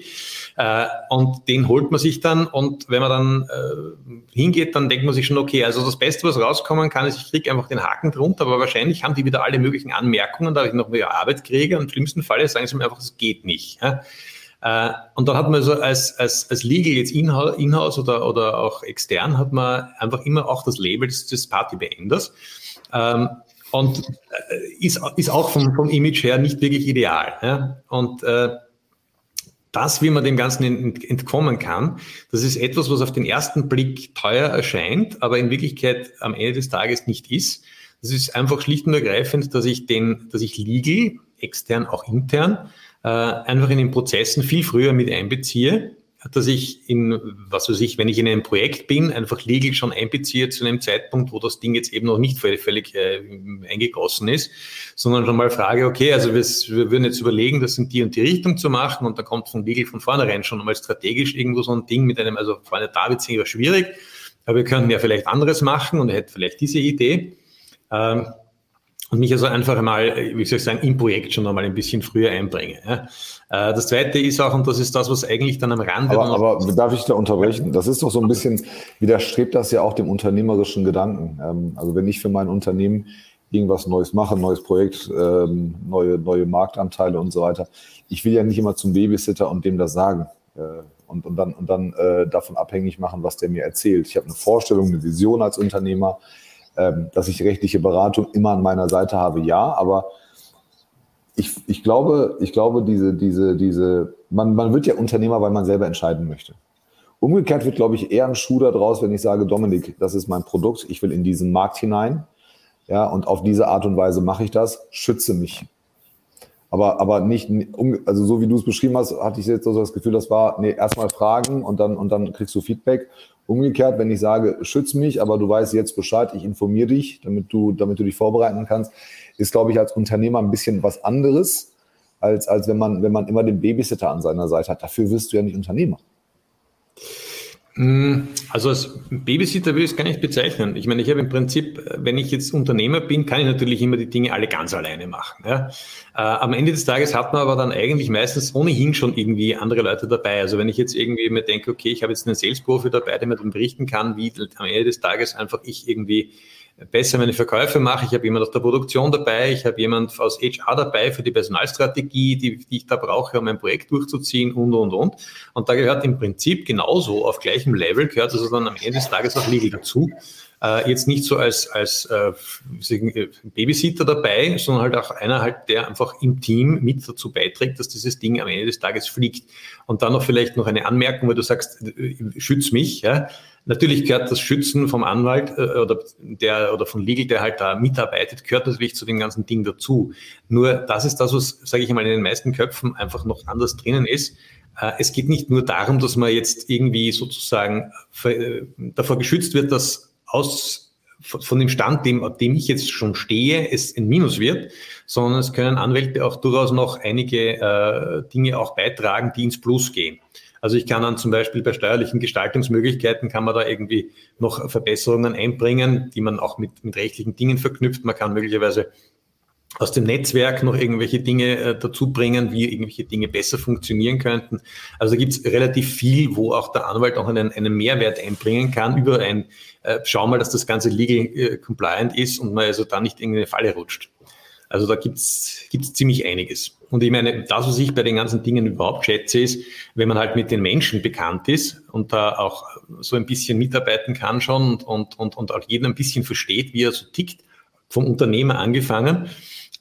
äh, und den holt man sich dann und wenn man dann äh, hingeht, dann denkt man sich schon, okay, also das Beste, was rauskommen kann, ist, ich kriege einfach den Haken drunter, aber wahrscheinlich haben die wieder alle möglichen Anmerkungen, da ich noch mehr Arbeit kriege und im schlimmsten Fall sagen sie mir einfach, es geht nicht. Ja. Äh, und dann hat man so als, als, als Legal jetzt in-house oder, oder auch extern hat man einfach immer auch das Label des, des Partybeenders. Ähm, und äh, ist, ist auch vom, vom Image her nicht wirklich ideal. Und äh, das, wie man dem Ganzen entkommen kann, das ist etwas, was auf den ersten Blick teuer erscheint, aber in Wirklichkeit am Ende des Tages nicht ist. Das ist einfach schlicht und ergreifend, dass ich den, dass ich legal, extern, auch intern, äh, einfach in den Prozessen viel früher mit einbeziehe dass ich in, was weiß ich, wenn ich in einem Projekt bin, einfach legal schon einbeziehe zu einem Zeitpunkt, wo das Ding jetzt eben noch nicht völlig, völlig äh, eingegossen ist, sondern schon mal frage, okay, also wir, wir würden jetzt überlegen, das in die und die Richtung zu machen und da kommt von legal von vornherein schon mal strategisch irgendwo so ein Ding mit einem, also vor allem David war schwierig, aber wir könnten ja vielleicht anderes machen und er hätte vielleicht diese Idee. Ähm, und mich also einfach einmal, wie soll ich sagen, im Projekt schon einmal ein bisschen früher einbringe. Ja. Äh, das zweite ist auch, und das ist das, was eigentlich dann am Rande. Aber, aber darf ich da unterbrechen? Das ist doch so ein bisschen, widerstrebt das ja auch dem unternehmerischen Gedanken. Ähm, also wenn ich für mein Unternehmen irgendwas Neues mache, neues Projekt, ähm, neue, neue Marktanteile und so weiter, ich will ja nicht immer zum Babysitter und dem das sagen. Äh, und, und dann, und dann äh, davon abhängig machen, was der mir erzählt. Ich habe eine Vorstellung, eine Vision als Unternehmer ähm, dass ich rechtliche Beratung immer an meiner Seite habe, ja, aber ich, ich glaube, ich glaube, diese, diese, diese, man, man wird ja Unternehmer, weil man selber entscheiden möchte. Umgekehrt wird, glaube ich, eher ein Schuh daraus, wenn ich sage, Dominik, das ist mein Produkt, ich will in diesen Markt hinein. Ja, und auf diese Art und Weise mache ich das, schütze mich. Aber, aber nicht, also so wie du es beschrieben hast, hatte ich jetzt so das Gefühl, das war, nee, erstmal fragen und dann, und dann kriegst du Feedback. Umgekehrt, wenn ich sage, schütz mich, aber du weißt jetzt Bescheid, ich informiere dich, damit du, damit du dich vorbereiten kannst, ist, glaube ich, als Unternehmer ein bisschen was anderes, als, als wenn man, wenn man immer den Babysitter an seiner Seite hat. Dafür wirst du ja nicht Unternehmer. Mm, also als Babysitter will ich es gar nicht bezeichnen. Ich meine, ich habe im Prinzip, wenn ich jetzt Unternehmer bin, kann ich natürlich immer die Dinge alle ganz alleine machen. Ja. Äh, am Ende des Tages hat man aber dann eigentlich meistens ohnehin schon irgendwie andere Leute dabei. Also wenn ich jetzt irgendwie mir denke, okay, ich habe jetzt einen Sales-Profi dabei, der mir dann berichten kann, wie am Ende des Tages einfach ich irgendwie besser meine Verkäufe mache. Ich habe jemand aus der Produktion dabei, ich habe jemand aus HR dabei für die Personalstrategie, die, die ich da brauche, um ein Projekt durchzuziehen und, und, und. Und da gehört im Prinzip genauso auf gleichem Level, gehört also dann am Ende des Tages auch Legal dazu. Äh, jetzt nicht so als, als äh, Babysitter dabei, sondern halt auch einer halt, der einfach im Team mit dazu beiträgt, dass dieses Ding am Ende des Tages fliegt. Und dann noch vielleicht noch eine Anmerkung, weil du sagst, äh, schütz mich, ja. Natürlich gehört das Schützen vom Anwalt äh, oder der oder von Legal, der halt da mitarbeitet, gehört natürlich zu dem ganzen Ding dazu. Nur das ist das, was, sage ich mal, in den meisten Köpfen einfach noch anders drinnen ist. Äh, es geht nicht nur darum, dass man jetzt irgendwie sozusagen äh, davor geschützt wird, dass aus von dem Stand, dem, dem ich jetzt schon stehe, es ein Minus wird, sondern es können Anwälte auch durchaus noch einige äh, Dinge auch beitragen, die ins Plus gehen. Also ich kann dann zum Beispiel bei steuerlichen Gestaltungsmöglichkeiten kann man da irgendwie noch Verbesserungen einbringen, die man auch mit, mit rechtlichen Dingen verknüpft. Man kann möglicherweise aus dem Netzwerk noch irgendwelche Dinge äh, dazu bringen, wie irgendwelche Dinge besser funktionieren könnten. Also da gibt es relativ viel, wo auch der Anwalt auch einen, einen Mehrwert einbringen kann über ein, äh, schau mal, dass das Ganze legal äh, compliant ist und man also da nicht in eine Falle rutscht. Also da gibt's gibt's ziemlich einiges. Und ich meine, das, was ich bei den ganzen Dingen überhaupt schätze, ist, wenn man halt mit den Menschen bekannt ist und da auch so ein bisschen mitarbeiten kann schon und, und, und, und auch jeden ein bisschen versteht, wie er so tickt, vom Unternehmer angefangen,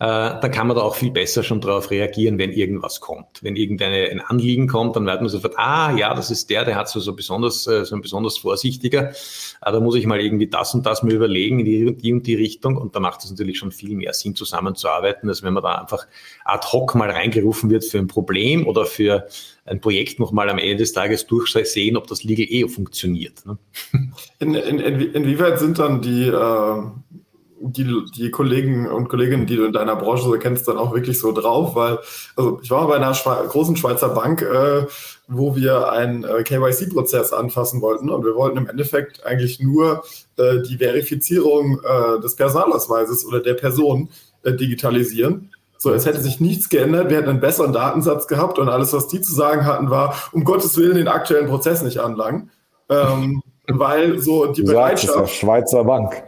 äh, dann kann man da auch viel besser schon darauf reagieren, wenn irgendwas kommt. Wenn irgendeine ein Anliegen kommt, dann wird man sofort, ah ja, das ist der, der hat so, so besonders, äh, so ein besonders vorsichtiger. Ah, da muss ich mal irgendwie das und das mir überlegen in die, die und die Richtung. Und da macht es natürlich schon viel mehr Sinn, zusammenzuarbeiten, als wenn man da einfach ad hoc mal reingerufen wird für ein Problem oder für ein Projekt nochmal am Ende des Tages durchsehen, ob das Legal eh funktioniert. Ne? In, in, in, inwieweit sind dann die, äh, die, die Kollegen und Kolleginnen, die du in deiner Branche so kennst, dann auch wirklich so drauf, weil also ich war bei einer Schwe großen Schweizer Bank, äh, wo wir einen äh, KYC-Prozess anfassen wollten und wir wollten im Endeffekt eigentlich nur äh, die Verifizierung äh, des Personalausweises oder der Person äh, digitalisieren. So, es hätte sich nichts geändert, wir hätten einen besseren Datensatz gehabt und alles, was die zu sagen hatten, war, um Gottes Willen den aktuellen Prozess nicht anlangen. Ähm, weil so die Bereitschaft. Ja Schweizer Bank.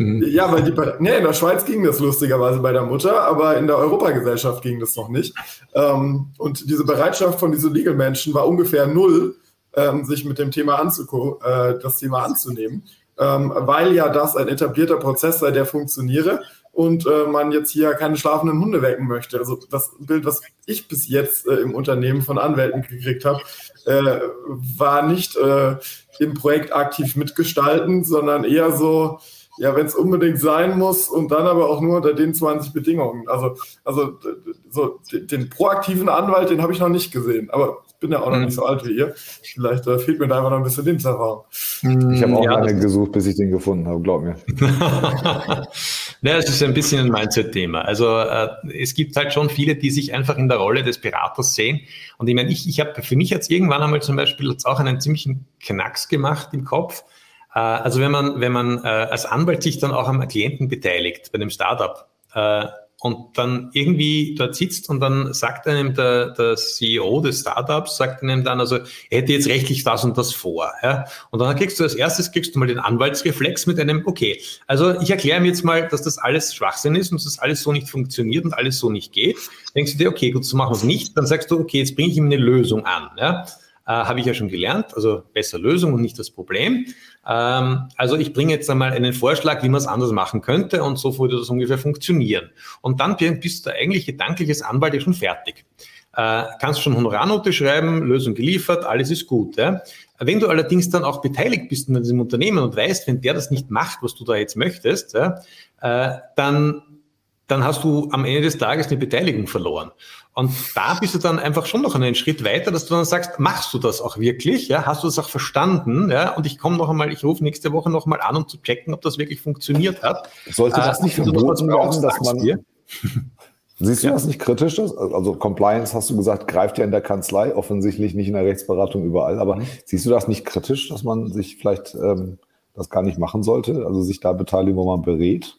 Mhm. Ja, weil die, nee, in der Schweiz ging das lustigerweise bei der Mutter, aber in der Europagesellschaft ging das noch nicht. Ähm, und diese Bereitschaft von diesen Legal-Menschen war ungefähr null, ähm, sich mit dem Thema anzuko äh, das Thema anzunehmen, ähm, weil ja das ein etablierter Prozess sei, der funktioniere und äh, man jetzt hier keine schlafenden Hunde wecken möchte. Also das Bild, was ich bis jetzt äh, im Unternehmen von Anwälten gekriegt habe, äh, war nicht äh, im Projekt aktiv mitgestalten, sondern eher so, ja, wenn es unbedingt sein muss und dann aber auch nur unter den 20 Bedingungen. Also, also so den proaktiven Anwalt, den habe ich noch nicht gesehen. Aber ich bin ja auch noch mhm. nicht so alt wie ihr. Vielleicht äh, fehlt mir da einfach noch ein bisschen Lebenserfahrung. Ich habe auch ja, lange gesucht, bis ich den gefunden habe, glaub mir. Ja, es ist ein bisschen ein Mindset-Thema. Also äh, es gibt halt schon viele, die sich einfach in der Rolle des Beraters sehen. Und ich meine, ich, ich habe für mich jetzt irgendwann einmal zum Beispiel jetzt auch einen ziemlichen Knacks gemacht im Kopf. Äh, also wenn man, wenn man äh, als Anwalt sich dann auch am Klienten beteiligt bei dem Startup, äh, und dann irgendwie dort sitzt und dann sagt einem der, der CEO des Startups, sagt einem dann, also er hätte jetzt rechtlich das und das vor. Ja? Und dann kriegst du als erstes, kriegst du mal den Anwaltsreflex mit einem, okay, also ich erkläre mir jetzt mal, dass das alles Schwachsinn ist und dass das alles so nicht funktioniert und alles so nicht geht. Denkst du dir, okay, gut, so machen wir es nicht. Dann sagst du, okay, jetzt bringe ich ihm eine Lösung an. Ja? Äh, Habe ich ja schon gelernt, also besser Lösung und nicht das Problem. Ähm, also ich bringe jetzt einmal einen Vorschlag, wie man es anders machen könnte und so würde das ungefähr funktionieren. Und dann bist du eigentlich gedankliches Anwalt ja schon fertig. Äh, kannst schon Honorarnote schreiben, Lösung geliefert, alles ist gut. Ja? Wenn du allerdings dann auch beteiligt bist in diesem Unternehmen und weißt, wenn der das nicht macht, was du da jetzt möchtest, ja, äh, dann dann hast du am Ende des Tages eine Beteiligung verloren. Und da bist du dann einfach schon noch einen Schritt weiter, dass du dann sagst, machst du das auch wirklich? Ja, hast du das auch verstanden? Ja, und ich komme noch einmal, ich rufe nächste Woche noch mal an, um zu checken, ob das wirklich funktioniert hat. Sollte das äh, nicht verboten werden, dass man dir? Siehst du ja. das nicht kritisch? Also Compliance, hast du gesagt, greift ja in der Kanzlei, offensichtlich nicht in der Rechtsberatung überall. Aber mhm. siehst du das nicht kritisch, dass man sich vielleicht ähm, das gar nicht machen sollte? Also sich da beteiligen, wo man berät?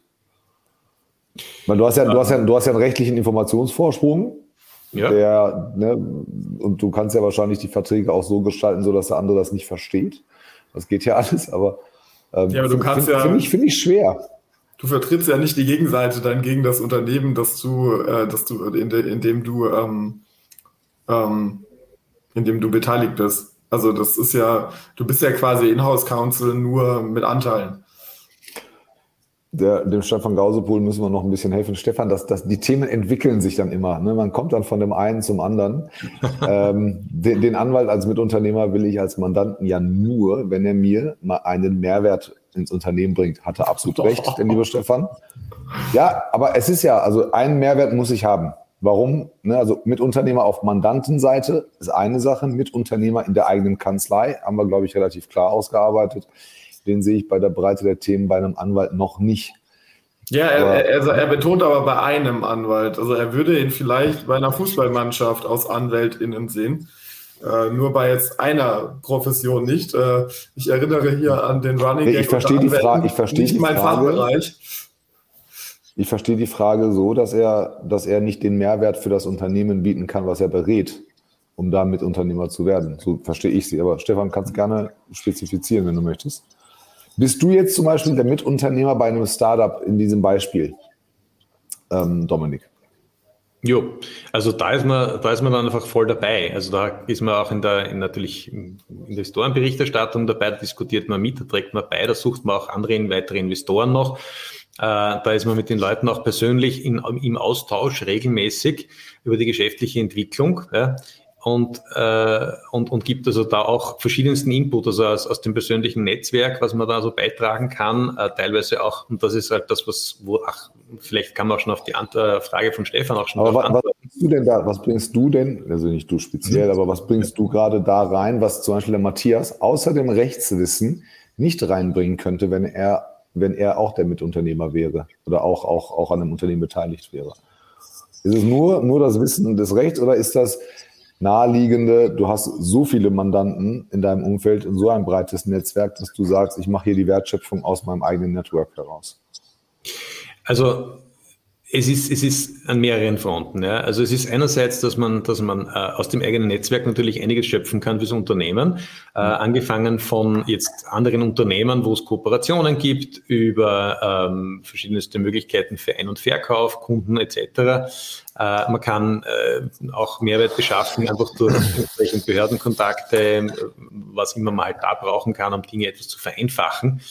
Weil du hast ja, du hast ja, du hast ja einen rechtlichen Informationsvorsprung. Ja. Der, ne, und du kannst ja wahrscheinlich die Verträge auch so gestalten, so dass der andere das nicht versteht. Das geht ja alles, aber, ähm, ja, aber du kannst find, ja. Finde ich, find ich schwer. Du vertrittst ja nicht die Gegenseite dann gegen das Unternehmen, dass du, äh, dass du, in, de, in dem du, ähm, ähm, in dem du beteiligt bist. Also das ist ja, du bist ja quasi Inhouse Counsel nur mit Anteilen der, dem Stefan Gausepohl müssen wir noch ein bisschen helfen. Stefan, das, das, die Themen entwickeln sich dann immer. Ne? Man kommt dann von dem einen zum anderen. ähm, den, den Anwalt als Mitunternehmer will ich als Mandanten ja nur, wenn er mir mal einen Mehrwert ins Unternehmen bringt. Hatte absolut recht, der liebe Stefan. Ja, aber es ist ja, also einen Mehrwert muss ich haben. Warum? Ne, also Mitunternehmer auf Mandantenseite ist eine Sache, Mitunternehmer in der eigenen Kanzlei haben wir, glaube ich, relativ klar ausgearbeitet den sehe ich bei der Breite der Themen bei einem Anwalt noch nicht. Ja, er, er, er, betont aber bei einem Anwalt. Also er würde ihn vielleicht bei einer Fußballmannschaft aus AnwältInnen sehen. Äh, nur bei jetzt einer Profession nicht. Äh, ich erinnere hier an den Running Gag. Ich verstehe die Frage. Ich verstehe nicht die mein Frage. Fachbereich. Ich verstehe die Frage so, dass er, dass er nicht den Mehrwert für das Unternehmen bieten kann, was er berät, um damit Unternehmer zu werden. So verstehe ich sie. Aber Stefan, kannst gerne spezifizieren, wenn du möchtest. Bist du jetzt zum Beispiel der Mitunternehmer bei einem Startup in diesem Beispiel, ähm, Dominik? Jo, also da ist man, da ist man dann einfach voll dabei. Also da ist man auch in der, in natürlich Investorenberichterstattung dabei, da diskutiert man mit, da trägt man bei, da sucht man auch andere weitere Investoren noch. Äh, da ist man mit den Leuten auch persönlich in, im Austausch regelmäßig über die geschäftliche Entwicklung. Ja und, äh, und, und gibt also da auch verschiedensten Input, also aus, aus dem persönlichen Netzwerk, was man da so beitragen kann, äh, teilweise auch, und das ist halt das, was, wo, ach, vielleicht kann man auch schon auf die Ant Frage von Stefan auch schon aber was, was bringst du denn da, was bringst du denn, also nicht du speziell, mhm. aber was bringst du gerade da rein, was zum Beispiel der Matthias außer dem Rechtswissen nicht reinbringen könnte, wenn er, wenn er auch der Mitunternehmer wäre oder auch, auch, auch an einem Unternehmen beteiligt wäre? Ist es nur, nur das Wissen des Rechts oder ist das, naheliegende, du hast so viele Mandanten in deinem Umfeld, so ein breites Netzwerk, dass du sagst, ich mache hier die Wertschöpfung aus meinem eigenen Network heraus? Also es ist, es ist an mehreren Fronten. Ja. Also es ist einerseits, dass man, dass man äh, aus dem eigenen Netzwerk natürlich einiges schöpfen kann fürs Unternehmen, äh, angefangen von jetzt anderen Unternehmen, wo es Kooperationen gibt, über ähm, verschiedenste Möglichkeiten für Ein- und Verkauf, Kunden etc. Äh, man kann äh, auch Mehrwert beschaffen, einfach durch entsprechende Behördenkontakte, was immer man halt da brauchen kann, um Dinge etwas zu vereinfachen.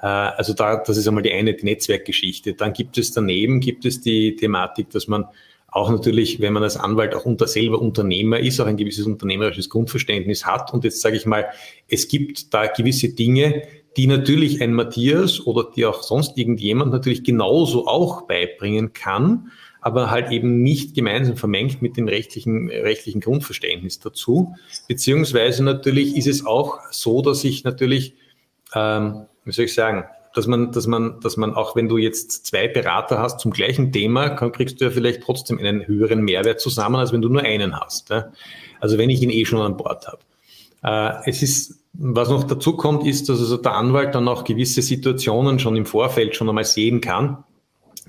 Äh, also da, das ist einmal die eine, die Netzwerkgeschichte. Dann gibt es daneben, gibt es die Thematik, dass man auch natürlich, wenn man als Anwalt auch unter selber Unternehmer ist, auch ein gewisses unternehmerisches Grundverständnis hat. Und jetzt sage ich mal, es gibt da gewisse Dinge, die natürlich ein Matthias oder die auch sonst irgendjemand natürlich genauso auch beibringen kann, aber halt eben nicht gemeinsam vermengt mit dem rechtlichen, rechtlichen Grundverständnis dazu. Beziehungsweise natürlich ist es auch so, dass ich natürlich, ähm, wie soll ich sagen, dass man, dass man, dass man auch, wenn du jetzt zwei Berater hast zum gleichen Thema, kriegst du ja vielleicht trotzdem einen höheren Mehrwert zusammen, als wenn du nur einen hast. Ja? Also wenn ich ihn eh schon an Bord habe. Äh, es ist, was noch dazu kommt, ist, dass also der Anwalt dann auch gewisse Situationen schon im Vorfeld schon einmal sehen kann,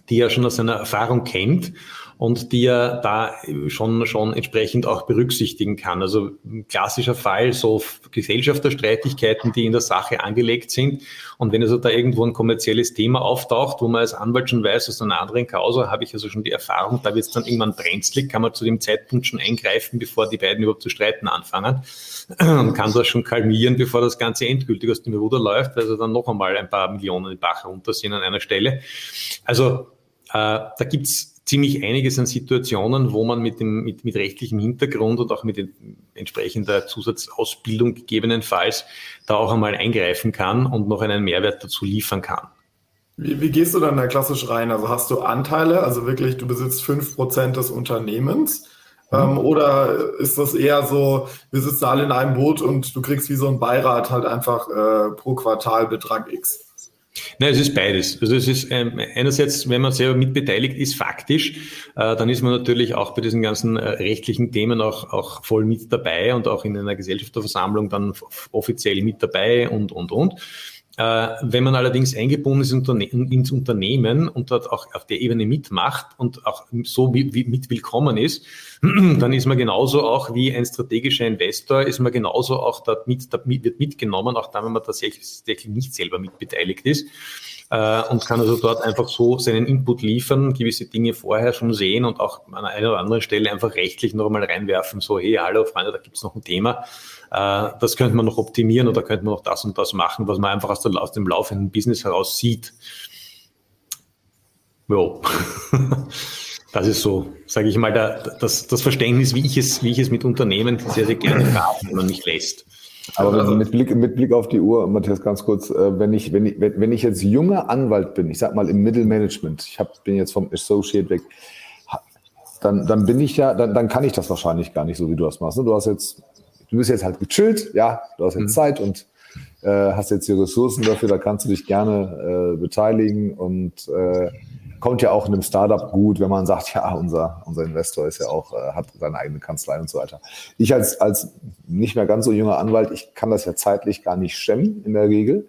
die er schon aus seiner Erfahrung kennt und die er da schon, schon entsprechend auch berücksichtigen kann. Also klassischer Fall, so Gesellschafterstreitigkeiten, die in der Sache angelegt sind. Und wenn also da irgendwo ein kommerzielles Thema auftaucht, wo man als Anwalt schon weiß, aus einer anderen Causa habe ich also schon die Erfahrung, da wird es dann irgendwann brenzlig, kann man zu dem Zeitpunkt schon eingreifen, bevor die beiden überhaupt zu streiten anfangen und kann das schon kalmieren, bevor das Ganze endgültig aus dem Ruder läuft, also dann noch einmal ein paar Millionen in Bach runter sind an einer Stelle. Also äh, da gibt's ziemlich einiges an Situationen, wo man mit, dem, mit, mit rechtlichem Hintergrund und auch mit entsprechender Zusatzausbildung gegebenenfalls da auch einmal eingreifen kann und noch einen Mehrwert dazu liefern kann. Wie, wie gehst du dann da klassisch rein? Also hast du Anteile, also wirklich, du besitzt fünf Prozent des Unternehmens? Mhm. Ähm, oder ist das eher so, wir sitzen alle in einem Boot und du kriegst wie so ein Beirat halt einfach äh, pro Quartal Betrag X? Nein, es ist beides. Also es ist ähm, einerseits, wenn man selber mitbeteiligt ist, faktisch, äh, dann ist man natürlich auch bei diesen ganzen äh, rechtlichen Themen auch, auch voll mit dabei und auch in einer Gesellschafterversammlung dann offiziell mit dabei und, und, und. Äh, wenn man allerdings eingebunden ist ins Unternehmen und dort auch auf der Ebene mitmacht und auch so mit willkommen ist, dann ist man genauso auch wie ein strategischer Investor, ist man genauso auch dort mit, wird mitgenommen, auch dann, wenn man tatsächlich nicht selber mitbeteiligt ist äh, und kann also dort einfach so seinen Input liefern, gewisse Dinge vorher schon sehen und auch an einer oder anderen Stelle einfach rechtlich noch einmal reinwerfen, so, hey, hallo Freunde, da gibt es noch ein Thema äh, das könnte man noch optimieren oder könnte man noch das und das machen, was man einfach aus, der, aus dem laufenden Business heraus sieht. Jo. Das ist so, sage ich mal, der, das, das Verständnis, wie ich, es, wie ich es mit Unternehmen sehr, sehr gerne habe, wenn man mich lässt. Aber also, mit, Blick, mit Blick auf die Uhr, Matthias, ganz kurz, äh, wenn ich, wenn ich, wenn ich jetzt junger Anwalt bin, ich sag mal im Mittelmanagement, ich hab, bin jetzt vom Associate weg, dann, dann bin ich ja, dann, dann kann ich das wahrscheinlich gar nicht so, wie du das machst. Ne? Du hast jetzt du bist jetzt halt gechillt, ja, du hast jetzt mhm. Zeit und äh, hast jetzt die Ressourcen dafür, da kannst du dich gerne äh, beteiligen und äh, kommt ja auch in einem Startup gut, wenn man sagt, ja, unser, unser Investor ist ja auch, äh, hat seine eigene Kanzlei und so weiter. Ich als, als nicht mehr ganz so junger Anwalt, ich kann das ja zeitlich gar nicht stemmen in der Regel,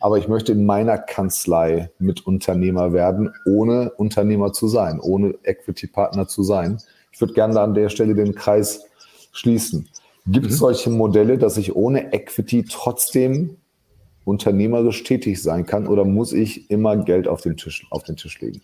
aber ich möchte in meiner Kanzlei Mitunternehmer werden, ohne Unternehmer zu sein, ohne Equity-Partner zu sein. Ich würde gerne da an der Stelle den Kreis schließen. Gibt es mhm. solche Modelle, dass ich ohne Equity trotzdem unternehmerisch tätig sein kann oder muss ich immer Geld auf den Tisch, auf den Tisch legen?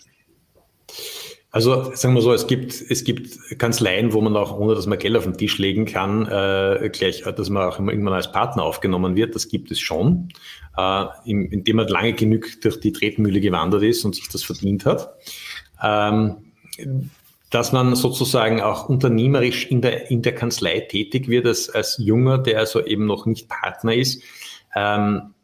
Also sagen wir so, es gibt, es gibt Kanzleien, wo man auch, ohne dass man Geld auf den Tisch legen kann, äh, gleich, dass man auch irgendwann als Partner aufgenommen wird. Das gibt es schon, äh, indem man lange genug durch die Tretmühle gewandert ist und sich das verdient hat. Ähm, dass man sozusagen auch unternehmerisch in der, in der Kanzlei tätig wird als, als Junger, der also eben noch nicht Partner ist. Ähm,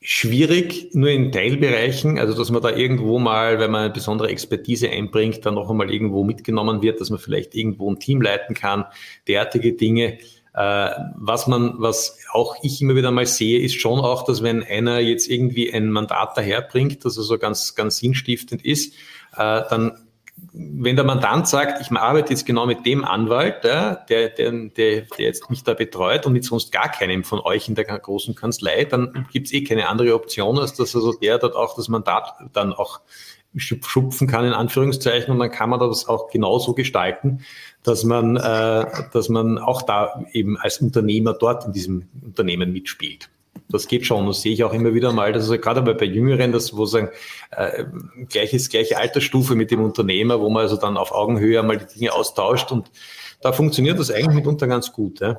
schwierig, nur in Teilbereichen, also dass man da irgendwo mal, wenn man eine besondere Expertise einbringt, dann noch einmal irgendwo mitgenommen wird, dass man vielleicht irgendwo ein Team leiten kann, derartige Dinge. Äh, was man, was auch ich immer wieder mal sehe, ist schon auch, dass wenn einer jetzt irgendwie ein Mandat daherbringt, das also ganz, ganz sinnstiftend ist, äh, dann wenn der Mandant sagt, ich arbeite jetzt genau mit dem Anwalt, der, der, der, der jetzt mich da betreut und mit sonst gar keinem von euch in der großen Kanzlei, dann gibt es eh keine andere Option, als dass also der dort auch das Mandat dann auch schupfen kann, in Anführungszeichen, und dann kann man das auch genauso gestalten, dass man, äh, dass man auch da eben als Unternehmer dort in diesem Unternehmen mitspielt das geht schon. Das sehe ich auch immer wieder mal, dass also gerade bei Jüngeren, das wo sagen, äh, gleiches, gleiche Altersstufe mit dem Unternehmer, wo man also dann auf Augenhöhe einmal die Dinge austauscht und da funktioniert das eigentlich mitunter ganz gut. Ja.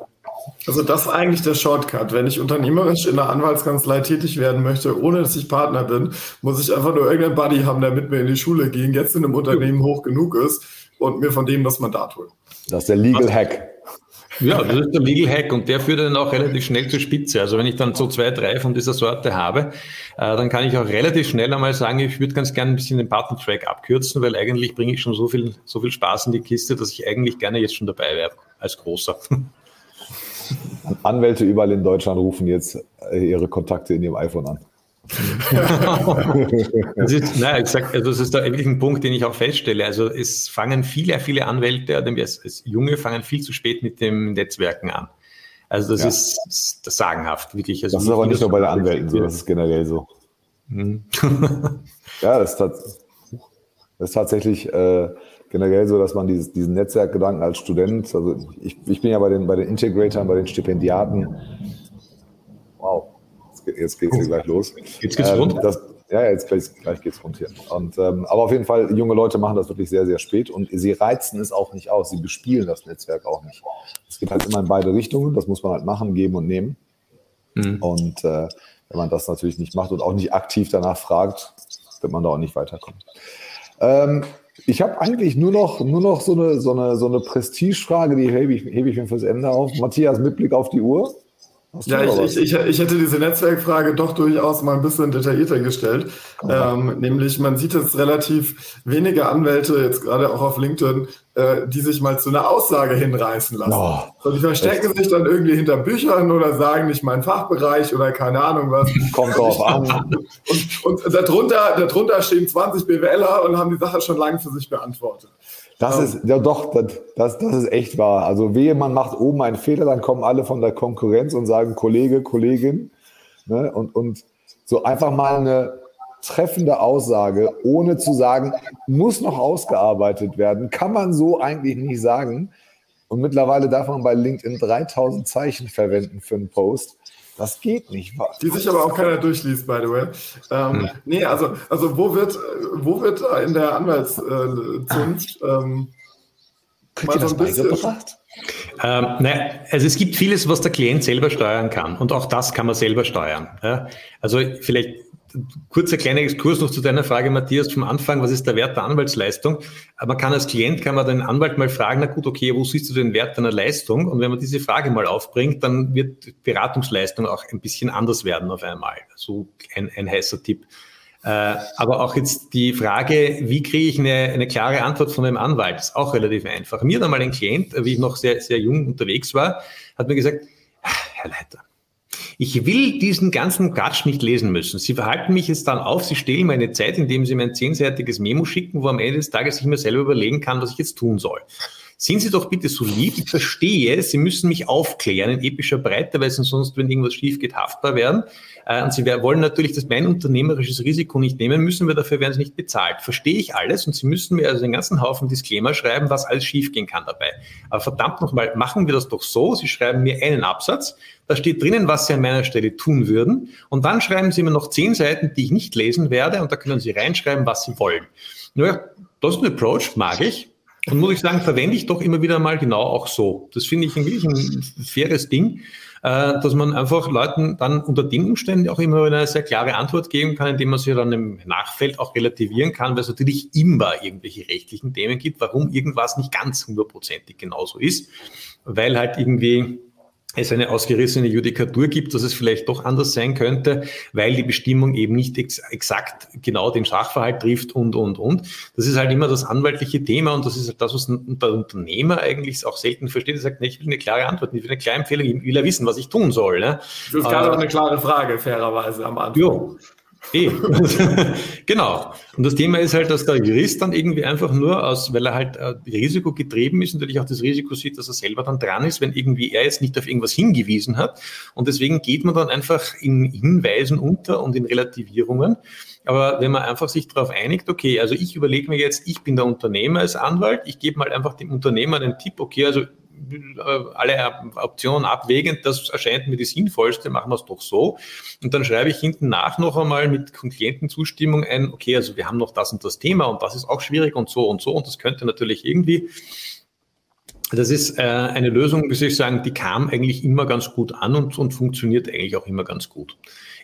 Also das ist eigentlich der Shortcut. Wenn ich unternehmerisch in der Anwaltskanzlei tätig werden möchte, ohne dass ich Partner bin, muss ich einfach nur irgendeinen Buddy haben, der mit mir in die Schule ging, jetzt in einem Unternehmen hoch genug ist und mir von dem das Mandat holt. Das ist der Legal Hack. Ja, das ist der Legal Hack und der führt dann auch relativ schnell zur Spitze. Also wenn ich dann so zwei, drei von dieser Sorte habe, äh, dann kann ich auch relativ schnell einmal sagen, ich würde ganz gerne ein bisschen den Button-Track abkürzen, weil eigentlich bringe ich schon so viel, so viel Spaß in die Kiste, dass ich eigentlich gerne jetzt schon dabei wäre, als Großer. Anwälte überall in Deutschland rufen jetzt äh, ihre Kontakte in ihrem iPhone an. das ist, ich sag, also das ist da wirklich ein Punkt, den ich auch feststelle. Also es fangen viele, viele Anwälte, als, als Junge fangen viel zu spät mit dem Netzwerken an. Also das ja. ist, ist das sagenhaft, wirklich. Also das ist aber nicht nur bei den Anwälten so, das ist generell so. Mhm. ja, das ist, das ist tatsächlich äh, generell so, dass man dieses, diesen Netzwerkgedanken als Student, also ich, ich bin ja bei den, bei den Integratoren, bei den Stipendiaten, jetzt geht es hier gleich los. Jetzt geht's ähm, rund? Das, ja, jetzt gleich, gleich geht's rund hier. Und, ähm, aber auf jeden Fall, junge Leute machen das wirklich sehr, sehr spät und sie reizen es auch nicht aus. Sie bespielen das Netzwerk auch nicht. Es geht halt immer in beide Richtungen. Das muss man halt machen, geben und nehmen. Mhm. Und äh, wenn man das natürlich nicht macht und auch nicht aktiv danach fragt, wird man da auch nicht weiterkommen. Ähm, ich habe eigentlich nur noch, nur noch so eine, so eine, so eine Prestigefrage, die hebe ich, hebe ich mir fürs Ende auf. Matthias, mit Blick auf die Uhr. Ja, ich, ich, ich, hätte diese Netzwerkfrage doch durchaus mal ein bisschen detaillierter gestellt. Ähm, nämlich, man sieht jetzt relativ wenige Anwälte, jetzt gerade auch auf LinkedIn, äh, die sich mal zu einer Aussage hinreißen lassen. Oh, so, die verstecken echt? sich dann irgendwie hinter Büchern oder sagen nicht mein Fachbereich oder keine Ahnung was. Kommt drauf an. Und, und darunter, darunter stehen 20 BWLer und haben die Sache schon lange für sich beantwortet. Das ist, ja doch, das, das ist echt wahr. Also wehe, man macht oben einen Fehler, dann kommen alle von der Konkurrenz und sagen Kollege, Kollegin. Ne? Und, und so einfach mal eine treffende Aussage, ohne zu sagen, muss noch ausgearbeitet werden, kann man so eigentlich nicht sagen. Und mittlerweile darf man bei LinkedIn 3000 Zeichen verwenden für einen Post. Das geht nicht. Die sich aber auch keiner durchliest, by the way. Ähm, hm. Nee, also, also wo, wird, wo wird in der Anwaltszunft ähm, mal so ein bisschen... Ähm, naja, also es gibt vieles, was der Klient selber steuern kann und auch das kann man selber steuern. Ja? Also vielleicht kurzer kleiner Exkurs noch zu deiner Frage, Matthias, vom Anfang, was ist der Wert der Anwaltsleistung? Man kann als Klient, kann man den Anwalt mal fragen, na gut, okay, wo siehst du den Wert deiner Leistung? Und wenn man diese Frage mal aufbringt, dann wird Beratungsleistung auch ein bisschen anders werden auf einmal. So ein, ein heißer Tipp. Äh, aber auch jetzt die Frage, wie kriege ich eine, eine klare Antwort von einem Anwalt, ist auch relativ einfach. Mir hat einmal ein Klient, wie ich noch sehr, sehr jung unterwegs war, hat mir gesagt, Herr Leiter, ich will diesen ganzen Quatsch nicht lesen müssen. Sie verhalten mich jetzt dann auf, Sie stehlen meine Zeit, indem Sie mir ein zehnseitiges Memo schicken, wo am Ende des Tages ich mir selber überlegen kann, was ich jetzt tun soll. Sind Sie doch bitte so lieb. Ich verstehe, Sie müssen mich aufklären in epischer Breite, weil Sie sonst, wenn irgendwas schief geht, haftbar werden. Äh, und Sie wollen natürlich das mein unternehmerisches Risiko nicht nehmen müssen, weil dafür werden Sie nicht bezahlt. Verstehe ich alles und Sie müssen mir also den ganzen Haufen Disclaimer schreiben, was alles schiefgehen kann dabei. Aber verdammt nochmal, machen wir das doch so. Sie schreiben mir einen Absatz, da steht drinnen, was Sie an meiner Stelle tun würden. Und dann schreiben Sie mir noch zehn Seiten, die ich nicht lesen werde. Und da können Sie reinschreiben, was Sie wollen. Naja, das ist ein Approach, mag ich. Und muss ich sagen, verwende ich doch immer wieder mal genau auch so. Das finde ich wirklich ein faires Ding, äh, dass man einfach Leuten dann unter den Umständen auch immer eine sehr klare Antwort geben kann, indem man sie dann im Nachfeld auch relativieren kann, weil es natürlich immer irgendwelche rechtlichen Themen gibt, warum irgendwas nicht ganz hundertprozentig genauso ist, weil halt irgendwie es eine ausgerissene Judikatur gibt, dass es vielleicht doch anders sein könnte, weil die Bestimmung eben nicht ex exakt genau den Sachverhalt trifft und, und, und. Das ist halt immer das anwaltliche Thema und das ist halt das, was der Unternehmer eigentlich auch selten versteht. Er sagt, nee, ich will eine klare Antwort, ich will eine klare Empfehlung, ich will ja wissen, was ich tun soll. Ne? Das ist gerade äh, auch eine klare Frage, fairerweise am Anfang. Jo. Eh. genau. Und das Thema ist halt, dass der Jurist dann irgendwie einfach nur aus, weil er halt äh, Risiko getrieben ist, natürlich auch das Risiko sieht, dass er selber dann dran ist, wenn irgendwie er jetzt nicht auf irgendwas hingewiesen hat. Und deswegen geht man dann einfach in Hinweisen unter und in Relativierungen. Aber wenn man einfach sich darauf einigt, okay, also ich überlege mir jetzt, ich bin der Unternehmer als Anwalt, ich gebe mal einfach dem Unternehmer den Tipp, okay, also alle Optionen abwägend, das erscheint mir die sinnvollste, machen wir es doch so. Und dann schreibe ich hinten nach noch einmal mit Klientenzustimmung ein, okay, also wir haben noch das und das Thema und das ist auch schwierig und so und so und das könnte natürlich irgendwie das ist äh, eine Lösung, wie soll ich sagen, die kam eigentlich immer ganz gut an und, und funktioniert eigentlich auch immer ganz gut.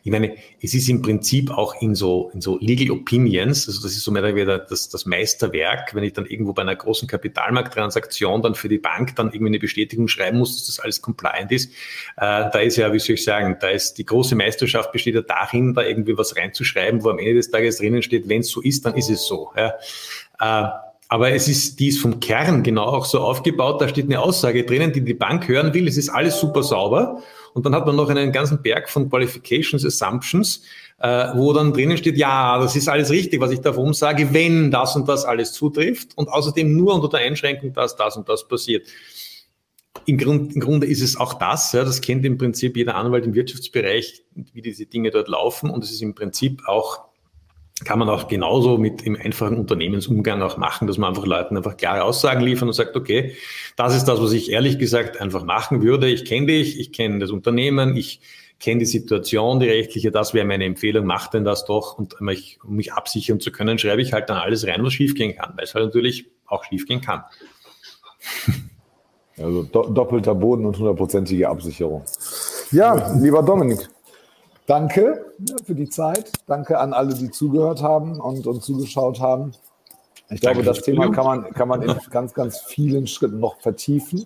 Ich meine, es ist im Prinzip auch in so, in so Legal Opinions, also das ist so mehr oder weniger das, das Meisterwerk, wenn ich dann irgendwo bei einer großen Kapitalmarkttransaktion dann für die Bank dann irgendwie eine Bestätigung schreiben muss, dass das alles compliant ist. Äh, da ist ja, wie soll ich sagen, da ist die große Meisterschaft besteht ja darin, da irgendwie was reinzuschreiben, wo am Ende des Tages drinnen steht, wenn es so ist, dann ist es so. Ja. Äh, aber es ist, die ist vom Kern genau auch so aufgebaut. Da steht eine Aussage drinnen, die die Bank hören will. Es ist alles super sauber. Und dann hat man noch einen ganzen Berg von Qualifications, Assumptions, äh, wo dann drinnen steht, ja, das ist alles richtig, was ich davon sage, wenn das und das alles zutrifft. Und außerdem nur unter der Einschränkung, dass das und das passiert. Im, Grund, Im Grunde ist es auch das, ja, das kennt im Prinzip jeder Anwalt im Wirtschaftsbereich, wie diese Dinge dort laufen. Und es ist im Prinzip auch kann man auch genauso mit im einfachen Unternehmensumgang auch machen, dass man einfach Leuten einfach klare Aussagen liefern und sagt, okay, das ist das, was ich ehrlich gesagt einfach machen würde. Ich kenne dich, ich kenne das Unternehmen, ich kenne die Situation, die rechtliche, das wäre meine Empfehlung, mach denn das doch. Und um mich, um mich absichern zu können, schreibe ich halt dann alles rein, was schiefgehen kann, weil es halt natürlich auch schiefgehen kann. Also do doppelter Boden und hundertprozentige Absicherung. Ja, lieber Dominik, Danke für die Zeit. Danke an alle, die zugehört haben und, und zugeschaut haben. Ich glaube, das Thema kann man, kann man in ganz, ganz vielen Schritten noch vertiefen.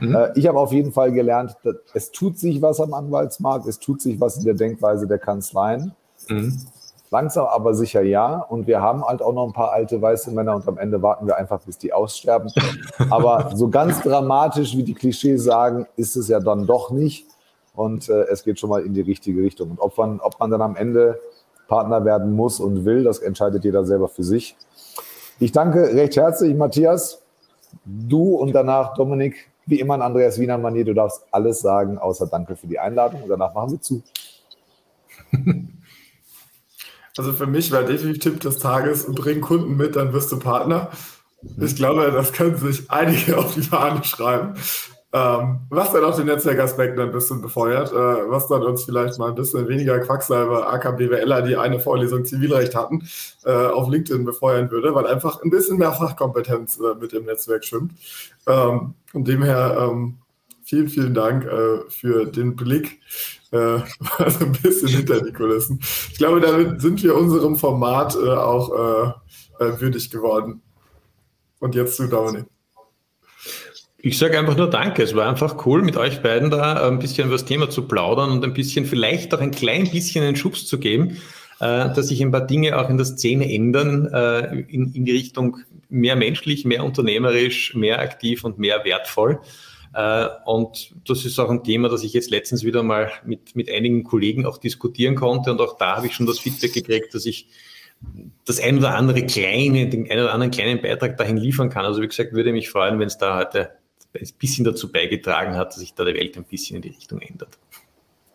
Mhm. Ich habe auf jeden Fall gelernt, es tut sich was am Anwaltsmarkt, es tut sich was in der Denkweise der Kanzleien. Mhm. Langsam aber sicher ja. Und wir haben halt auch noch ein paar alte weiße Männer und am Ende warten wir einfach, bis die aussterben. aber so ganz dramatisch, wie die Klischees sagen, ist es ja dann doch nicht und äh, es geht schon mal in die richtige Richtung. Und ob man, ob man dann am Ende Partner werden muss und will, das entscheidet jeder selber für sich. Ich danke recht herzlich, Matthias. Du und danach Dominik, wie immer an Andreas Wiener Manier, du darfst alles sagen, außer Danke für die Einladung. Und danach machen wir zu. Also für mich wäre definitiv Tipp des Tages, bring Kunden mit, dann wirst du Partner. Ich glaube, das können sich einige auf die Fahne schreiben. Ähm, was dann auch den Netzwerkaspekt ein bisschen befeuert, äh, was dann uns vielleicht mal ein bisschen weniger Quacksalber, AKBWLer, die eine Vorlesung Zivilrecht hatten, äh, auf LinkedIn befeuern würde, weil einfach ein bisschen mehr Fachkompetenz äh, mit dem Netzwerk schwimmt. Ähm, von dem her ähm, vielen, vielen Dank äh, für den Blick, also ein bisschen hinter die Kulissen. Ich glaube, damit sind wir unserem Format äh, auch würdig geworden. Und jetzt zu Dominik. Ich sage einfach nur Danke. Es war einfach cool, mit euch beiden da ein bisschen über das Thema zu plaudern und ein bisschen vielleicht auch ein klein bisschen einen Schubs zu geben, äh, dass sich ein paar Dinge auch in der Szene ändern, äh, in, in die Richtung mehr menschlich, mehr unternehmerisch, mehr aktiv und mehr wertvoll. Äh, und das ist auch ein Thema, das ich jetzt letztens wieder mal mit, mit einigen Kollegen auch diskutieren konnte. Und auch da habe ich schon das Feedback gekriegt, dass ich das ein oder andere kleine, den ein oder anderen kleinen Beitrag dahin liefern kann. Also wie gesagt, würde mich freuen, wenn es da heute ein bisschen dazu beigetragen hat, dass sich da die Welt ein bisschen in die Richtung ändert.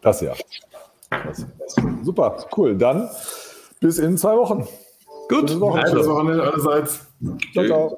Das ja. Das, super, cool. Dann bis in zwei Wochen. Gut. Bis Wochenende allerseits. Ciao, ciao.